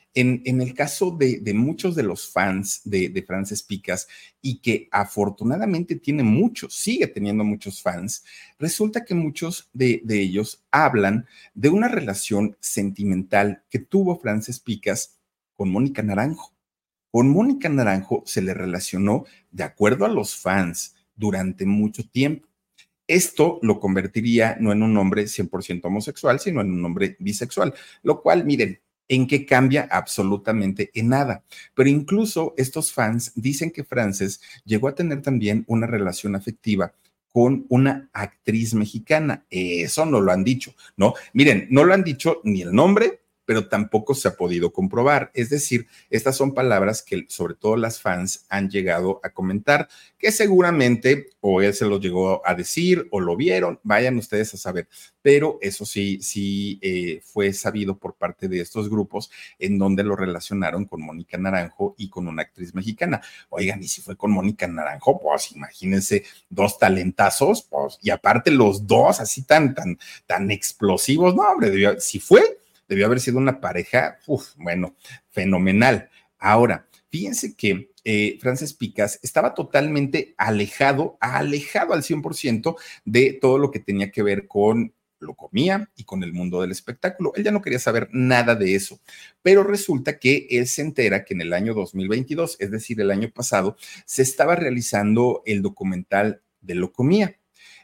En, el caso de, muchos de los fans de, de Frances Picas y que afortunadamente tiene muchos, sigue teniendo muchos fans, resulta que muchos de, ellos hablan de una relación sentimental que tuvo Frances Picas con Mónica Naranjo. Con Mónica Naranjo se le relacionó de acuerdo a los fans durante mucho tiempo. Esto lo convertiría no en un hombre 100% homosexual, sino en un hombre bisexual, lo cual, miren, en qué cambia absolutamente en nada. Pero incluso estos fans dicen que Frances llegó a tener también una relación afectiva con una actriz mexicana. Eso no lo han dicho, ¿no? Miren, no lo han dicho ni el nombre, pero tampoco se ha podido comprobar. Es decir, estas son palabras que sobre todo las fans han llegado a comentar, que seguramente o él se los llegó a decir o lo vieron, vayan ustedes a saber. Pero eso sí, sí eh, fue sabido por parte de estos grupos en donde lo relacionaron con Mónica Naranjo y con una actriz mexicana. Oigan, y si fue con Mónica Naranjo, pues imagínense dos talentazos, pues, y aparte los dos así tan, tan, tan explosivos, no, hombre, si fue, debió haber sido una pareja, bueno, fenomenal. Ahora, fíjense que eh, Frances Picas estaba totalmente alejado, alejado al 100% de todo lo que tenía que ver con lo comía y con el mundo del espectáculo. Él ya no quería saber nada de eso, pero resulta que él se entera que en el año 2022, es decir, el año pasado, se estaba realizando el documental de lo comía.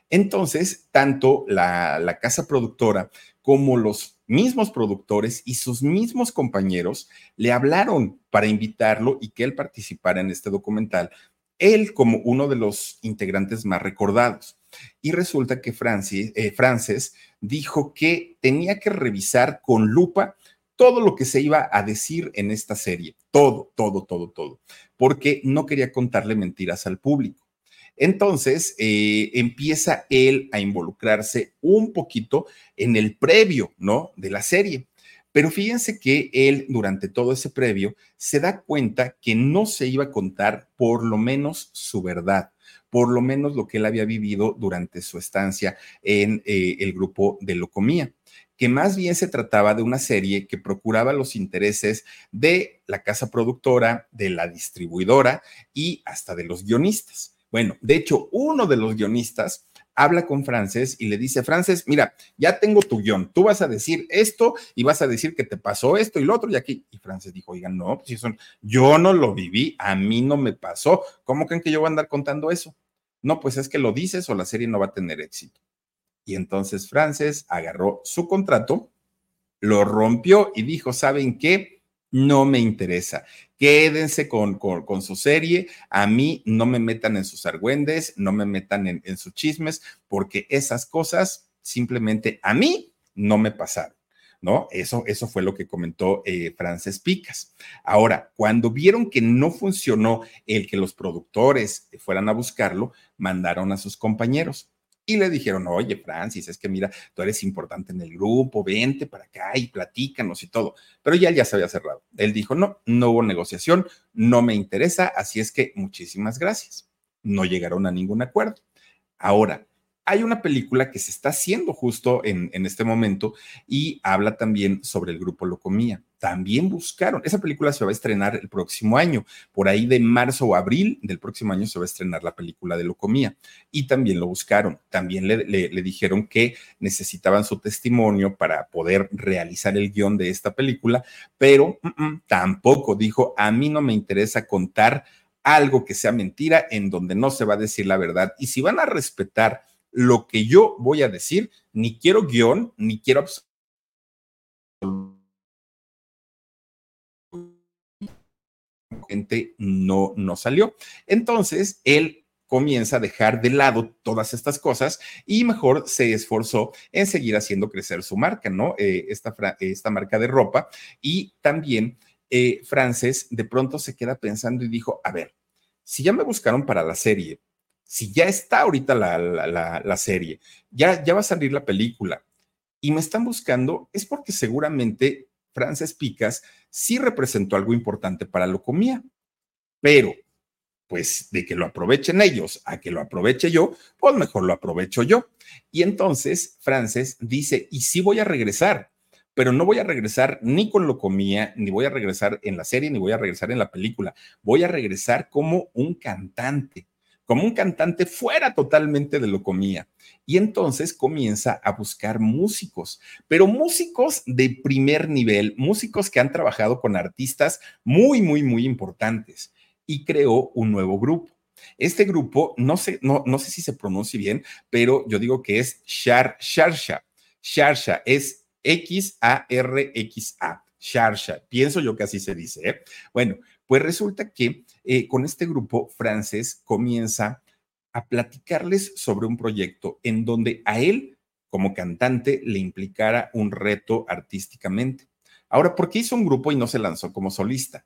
Entonces, tanto la casa productora como los mismos productores y sus mismos compañeros le hablaron para invitarlo y que él participara en este documental él como uno de los integrantes más recordados. Y resulta que Francis, eh, Frances dijo que tenía que revisar con lupa todo lo que se iba a decir en esta serie, todo, todo, todo, todo, porque no quería contarle mentiras al público. Entonces eh, empieza él a involucrarse un poquito en el previo, ¿no? De la serie. Pero fíjense que él durante todo ese previo se da cuenta que no se iba a contar por lo menos su verdad, por lo menos lo que él había vivido durante su estancia en eh, el grupo de Locomía que más bien se trataba de una serie que procuraba los intereses de la casa productora, de la distribuidora y hasta de los guionistas. Bueno, de hecho, uno de los guionistas habla con Frances y le dice, Frances, mira, ya tengo tu guion, tú vas a decir esto y vas a decir que te pasó esto y lo otro y aquí. Y Frances dijo, oigan, no, pues yo no lo viví, a mí no me pasó. ¿Cómo creen que yo voy a andar contando eso? No, pues es que lo dices o la serie no va a tener éxito. Y entonces Frances agarró su contrato, lo rompió y dijo, ¿saben qué? No me interesa. Quédense con, con, su serie. A mí no me metan en sus argüendes, no me metan en, sus chismes, porque esas cosas simplemente a mí no me pasaron. ¿no? Eso, eso fue lo que comentó eh, Frances Picas. Ahora, cuando vieron que no funcionó el que los productores fueran a buscarlo, mandaron a sus compañeros y le dijeron, oye, Francis, es que mira, tú eres importante en el grupo, vente para acá y platícanos y todo. Pero ya ya se había cerrado. Él dijo, no, no hubo negociación, no me interesa, así es que muchísimas gracias. No llegaron a ningún acuerdo. Ahora, hay una película que se está haciendo justo en, este momento y habla también sobre el grupo Locomía. También buscaron, esa película se va a estrenar el próximo año, por ahí de marzo o abril del próximo año se va a estrenar la película de Locomía y también lo buscaron. También le, le, dijeron que necesitaban su testimonio para poder realizar el guion de esta película, pero mm, mm, tampoco dijo, a mí no me interesa contar algo que sea mentira en donde no se va a decir la verdad. Y si van a respetar lo que yo voy a decir, ni quiero guion, ni quiero gente no, no salió. Entonces, él comienza a dejar de lado todas estas cosas y mejor se esforzó en seguir haciendo crecer su marca, ¿no? Eh, esta, esta marca de ropa. Y también eh, Frances de pronto se queda pensando y dijo, a ver, si ya me buscaron para la serie, si ya está ahorita la, serie, ya, ya va a salir la película y me están buscando, es porque seguramente Frances Picas sí representó algo importante para Locomía, pero pues de que lo aprovechen ellos a que lo aproveche yo, pues mejor lo aprovecho yo. Y entonces Frances dice, y sí voy a regresar, pero no voy a regresar ni con Locomía, ni voy a regresar en la serie, ni voy a regresar en la película, voy a regresar como un cantante como un cantante fuera totalmente de lo comía. Y entonces comienza a buscar músicos, pero músicos de primer nivel, músicos que han trabajado con artistas muy, muy, muy importantes. Y creó un nuevo grupo. Este grupo, no sé, no, no sé si se pronuncia bien, pero yo digo que es Shar, Sharsha. Sharsha es X-A-R-X-A. Sharsha. Pienso yo que así se dice. ¿eh? Bueno, pues resulta que eh, con este grupo francés comienza a platicarles sobre un proyecto en donde a él, como cantante, le implicara un reto artísticamente. Ahora, ¿por qué hizo un grupo y no se lanzó como solista?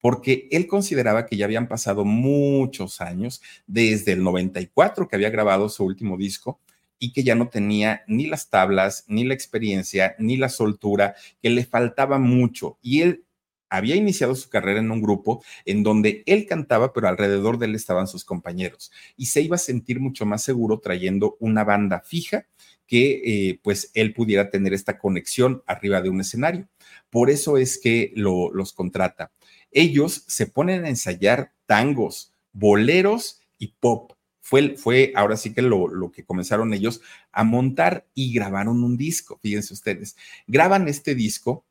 Porque él consideraba que ya habían pasado muchos años desde el 94 que había grabado su último disco y que ya no tenía ni las tablas, ni la experiencia, ni la soltura, que le faltaba mucho. Y él había iniciado su carrera en un grupo en donde él cantaba, pero alrededor de él estaban sus compañeros y se iba a sentir mucho más seguro trayendo una banda fija que eh, pues él pudiera tener esta conexión arriba de un escenario. Por eso es que lo, los contrata. Ellos se ponen a ensayar tangos, boleros y pop. Fue, fue ahora sí que lo, lo, que comenzaron ellos a montar y grabaron un disco. Fíjense ustedes, graban este disco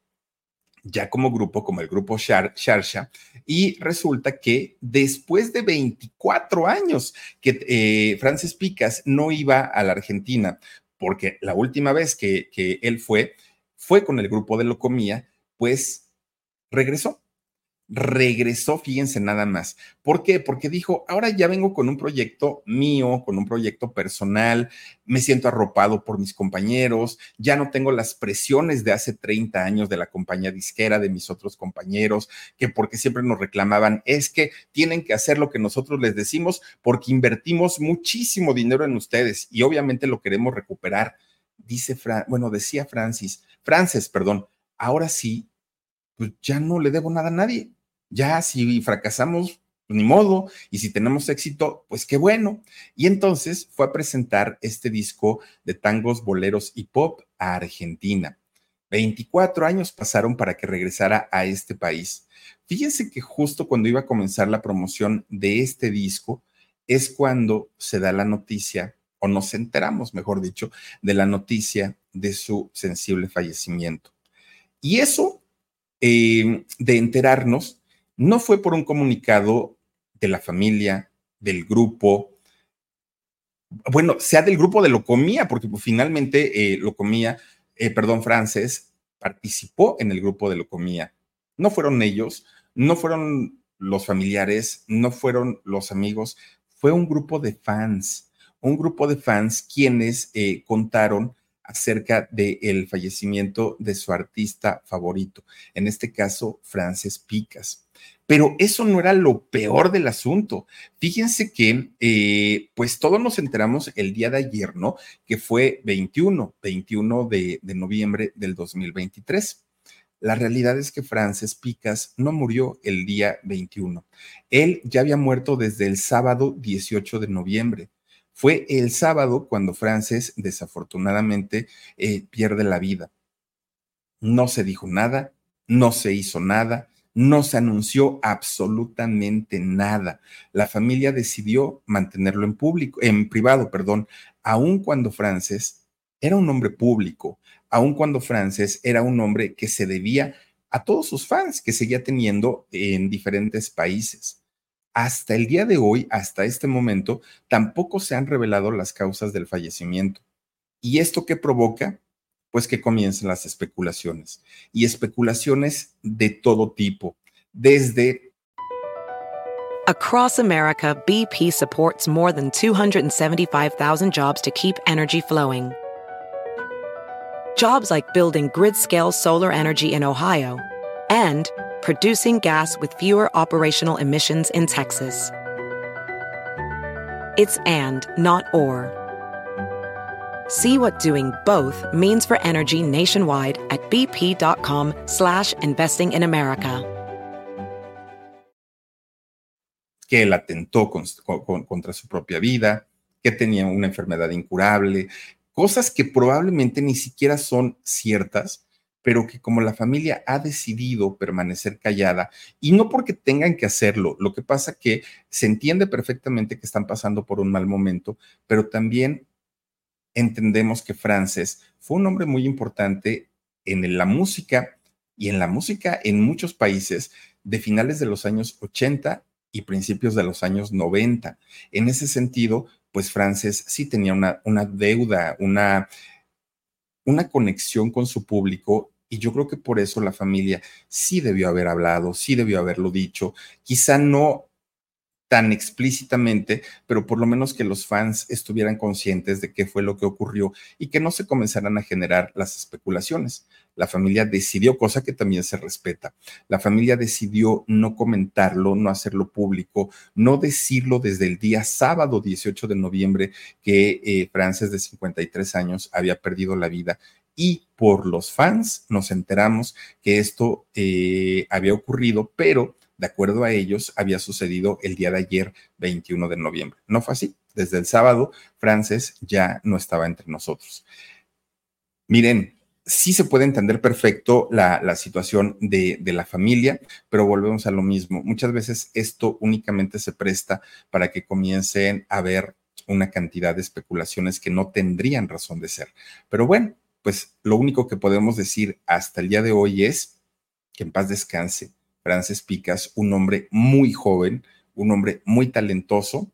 ya como grupo, como el grupo Sharsha, y resulta que después de 24 años que eh, Francis Picas no iba a la Argentina, porque la última vez que, que él fue, fue con el grupo de Locomía, pues regresó. Regresó, fíjense nada más. ¿Por qué? Porque dijo, ahora ya vengo con un proyecto mío, con un proyecto personal, me siento arropado por mis compañeros, ya no tengo las presiones de hace 30 años de la compañía disquera, de mis otros compañeros, que porque siempre nos reclamaban, es que tienen que hacer lo que nosotros les decimos porque invertimos muchísimo dinero en ustedes y obviamente lo queremos recuperar. Dice, bueno, decía Francis, Frances, perdón, ahora sí, pues ya no le debo nada a nadie ya si fracasamos, pues, ni modo, y si tenemos éxito, pues qué bueno. Y entonces fue a presentar este disco de tangos, boleros y pop a Argentina. 24 años pasaron para que regresara a este país. Fíjense que justo cuando iba a comenzar la promoción de este disco es cuando se da la noticia, o nos enteramos, mejor dicho, de la noticia de su sensible fallecimiento. Y eso eh, de enterarnos no fue por un comunicado de la familia, del grupo, bueno, sea del grupo de Locomía, porque finalmente eh, Locomía, eh, perdón, Frances, participó en el grupo de Locomía. No fueron ellos, no fueron los familiares, no fueron los amigos, fue un grupo de fans, un grupo de fans quienes eh, contaron acerca del fallecimiento de su artista favorito, en este caso, Frances Picas. Pero eso no era lo peor del asunto. Fíjense que, eh, pues todos nos enteramos el día de ayer, ¿no? Que fue 21, 21 de, noviembre del 2023. La realidad es que Frances Picas no murió el día 21. Él ya había muerto desde el sábado 18 de noviembre. Fue el sábado cuando Frances desafortunadamente eh, pierde la vida. No se dijo nada, no se hizo nada, no se anunció absolutamente nada. La familia decidió mantenerlo en público, en privado, perdón, aun cuando Frances era un hombre público, aun cuando Frances era un hombre que se debía a todos sus fans que seguía teniendo en diferentes países hasta el día de hoy, hasta este momento, tampoco se han revelado las causas del fallecimiento. ¿Y esto qué provoca? Pues que comiencen las especulaciones. Y especulaciones de todo tipo, desde... Across America, BP supports more than 275,000 jobs to keep energy flowing. Jobs like building grid-scale solar energy in Ohio and producing gas with fewer operational emissions in Texas. It's and, not or. See what doing both means for energy nationwide at bp.com slash investing in America. Que él atentó con, con, contra su propia vida, que tenía una enfermedad incurable, cosas que probablemente ni siquiera son ciertas, pero que como la familia ha decidido permanecer callada, y no porque tengan que hacerlo, lo que pasa que se entiende perfectamente que están pasando por un mal momento, pero también entendemos que Frances fue un hombre muy importante en la música y en la música en muchos países de finales de los años 80 y principios de los años 90. En ese sentido, pues Frances sí tenía una, deuda, una, una conexión con su público y yo creo que por eso la familia sí debió haber hablado, sí debió haberlo dicho, quizá no tan explícitamente, pero por lo menos que los fans estuvieran conscientes de qué fue lo que ocurrió y que no se comenzaran a generar las especulaciones. La familia decidió, cosa que también se respeta, la familia decidió no comentarlo, no hacerlo público, no decirlo desde el día sábado 18 de noviembre que eh, Frances de 53 años había perdido la vida y por los fans nos enteramos que esto eh, había ocurrido, pero de acuerdo a ellos había sucedido el día de ayer, 21 de noviembre. No fue así. Desde el sábado, Frances ya no estaba entre nosotros. Miren, sí se puede entender perfecto la, situación de, de, la familia, pero volvemos a lo mismo. Muchas veces esto únicamente se presta para que comiencen a haber una cantidad de especulaciones que no tendrían razón de ser. Pero bueno, pues lo único que podemos decir hasta el día de hoy es que en paz descanse Frances Picas, un hombre muy joven, un hombre muy talentoso,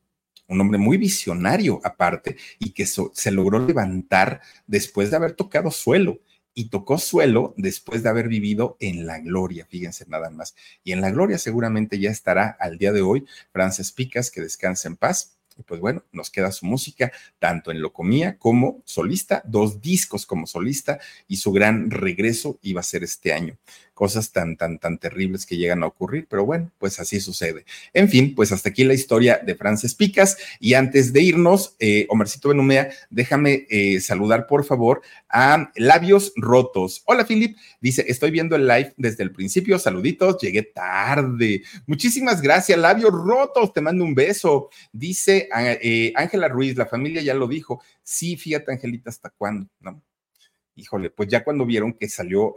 un hombre muy visionario aparte y que se logró levantar después de haber tocado suelo y tocó suelo después de haber vivido en la gloria, fíjense nada más. Y en la gloria seguramente ya estará al día de hoy Frances Picas, que descansa en paz. Y pues bueno, nos queda su música, tanto en Locomía como solista, dos discos como solista, y su gran regreso iba a ser este año cosas tan, tan, tan terribles que llegan a ocurrir, pero bueno, pues así sucede. En fin, pues hasta aquí la historia de Frances Picas. Y antes de irnos, eh, Omarcito Benumea, déjame eh, saludar por favor a Labios Rotos. Hola, Philip. Dice, estoy viendo el live desde el principio. Saluditos, llegué tarde. Muchísimas gracias, Labios Rotos. Te mando un beso. Dice eh, Ángela Ruiz, la familia ya lo dijo. Sí, fíjate, Angelita, ¿hasta cuándo? ¿No? Híjole, pues ya cuando vieron que salió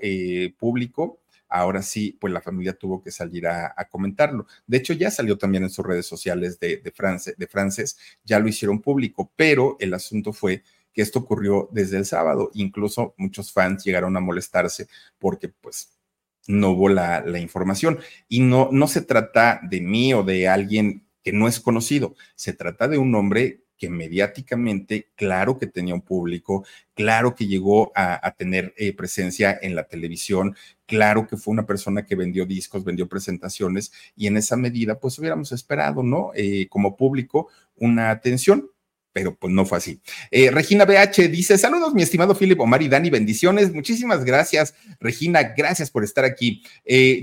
público, ahora sí, pues la familia tuvo que salir a, comentarlo. De hecho, ya salió también en sus redes sociales de, de, France, de Frances, ya lo hicieron público, pero el asunto fue que esto ocurrió desde el sábado. Incluso muchos fans llegaron a molestarse porque pues no hubo la, la información. Y no, no se trata de mí o de alguien que no es conocido, se trata de un hombre que mediáticamente, claro que tenía un público, claro que llegó a, tener eh, presencia en la televisión, claro que fue una persona que vendió discos, vendió presentaciones y en esa medida pues hubiéramos esperado, ¿no? Eh, como público una atención, pero pues no fue así. Eh, Regina BH dice, saludos mi estimado Philip Omar y Dani, bendiciones. Muchísimas gracias, Regina, gracias por estar aquí. Eh,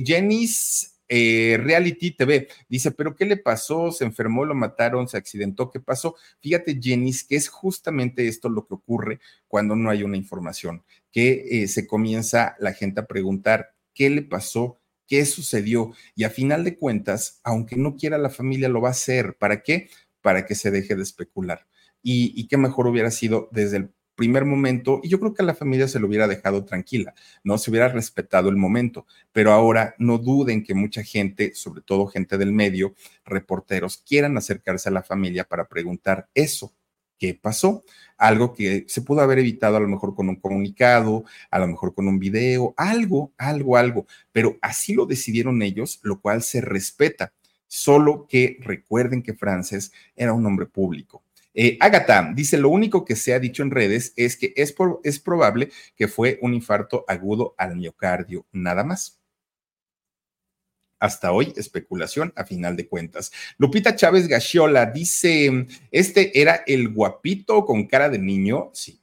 eh, Reality TV dice, pero ¿qué le pasó? ¿Se enfermó? ¿Lo mataron? ¿Se accidentó? ¿Qué pasó? Fíjate, Jenny, que es justamente esto lo que ocurre cuando no hay una información, que eh, se comienza la gente a preguntar, ¿qué le pasó? ¿Qué sucedió? Y a final de cuentas, aunque no quiera la familia, lo va a hacer. ¿Para qué? Para que se deje de especular. Y, y qué mejor hubiera sido desde el primer momento, y yo creo que a la familia se lo hubiera dejado tranquila, no se hubiera respetado el momento, pero ahora no duden que mucha gente, sobre todo gente del medio, reporteros, quieran acercarse a la familia para preguntar eso. ¿Qué pasó? Algo que se pudo haber evitado a lo mejor con un comunicado, a lo mejor con un video, algo, algo, algo, pero así lo decidieron ellos, lo cual se respeta. Solo que recuerden que Frances era un hombre público eh, Agatha dice, lo único que se ha dicho en redes es que es, es probable que fue un infarto agudo al miocardio, nada más hasta hoy especulación a final de cuentas. Lupita Chávez Gachiola dice, ¿este era el guapito con cara de niño? Sí,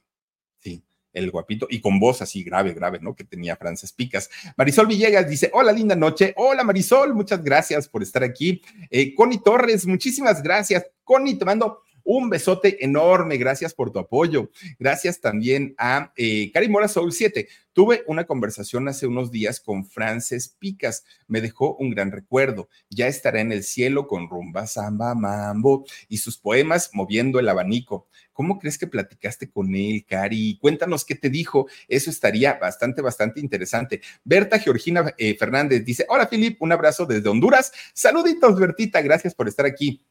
sí, el guapito y con voz así grave, grave, ¿no? Que tenía Frances Picas. Marisol Villegas dice, hola, linda noche. Hola, Marisol, muchas gracias por estar aquí. Eh, Connie Torres, muchísimas gracias. Connie, te mando un besote enorme, gracias por tu apoyo. Gracias también a eh, Mora Soul 7. Tuve una conversación hace unos días con Frances Picas, me dejó un gran recuerdo. Ya estará en el cielo con rumba, samba, mambo y sus poemas moviendo el abanico. ¿Cómo crees que platicaste con él, Cari? Cuéntanos qué te dijo. Eso estaría bastante, bastante interesante. Berta Georgina eh, Fernández dice: Hola, Filip, un abrazo desde Honduras. Saluditos, Bertita, gracias por estar aquí.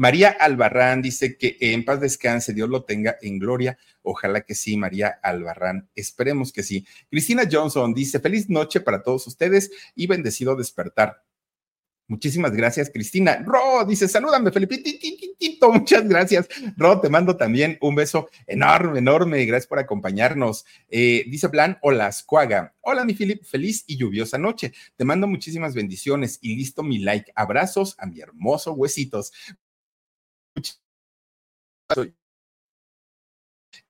María Albarrán dice que en paz descanse, Dios lo tenga en gloria. Ojalá que sí, María Albarrán. Esperemos que sí. Cristina Johnson dice, feliz noche para todos ustedes y bendecido despertar. Muchísimas gracias, Cristina. Ro dice, salúdame, Felipe. (laughs) Muchas gracias. Ro, te mando también un beso enorme, enorme. Gracias por acompañarnos. Eh, dice Plan, hola, Squaga. Hola, mi Filip. Feliz y lluviosa noche. Te mando muchísimas bendiciones y listo mi like. Abrazos a mi hermoso huesitos.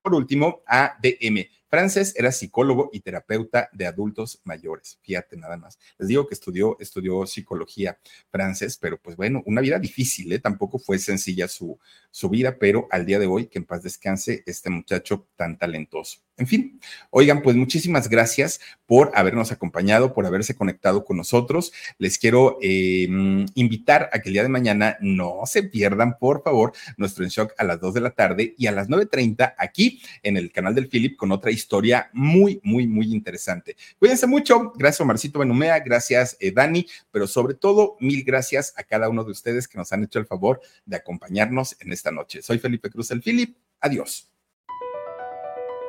Por último, ADM. Frances era psicólogo y terapeuta de adultos mayores. Fíjate nada más. Les digo que estudió, estudió psicología Frances, pero pues bueno, una vida difícil, ¿eh? Tampoco fue sencilla su, su vida, pero al día de hoy, que en paz descanse este muchacho tan talentoso. En fin, oigan, pues muchísimas gracias por habernos acompañado, por haberse conectado con nosotros. Les quiero em, invitar a que el día de mañana no se pierdan, por favor, nuestro En Shock a las 2 de la tarde y a las 9.30 aquí en el canal del Philip con otra historia muy, muy, muy interesante. Cuídense mucho. Gracias, Marcito Benumea. Gracias, eh, Dani. Pero sobre todo, mil gracias a cada uno de ustedes que nos han hecho el favor de acompañarnos en esta noche. Soy Felipe Cruz, el Philip. Adiós.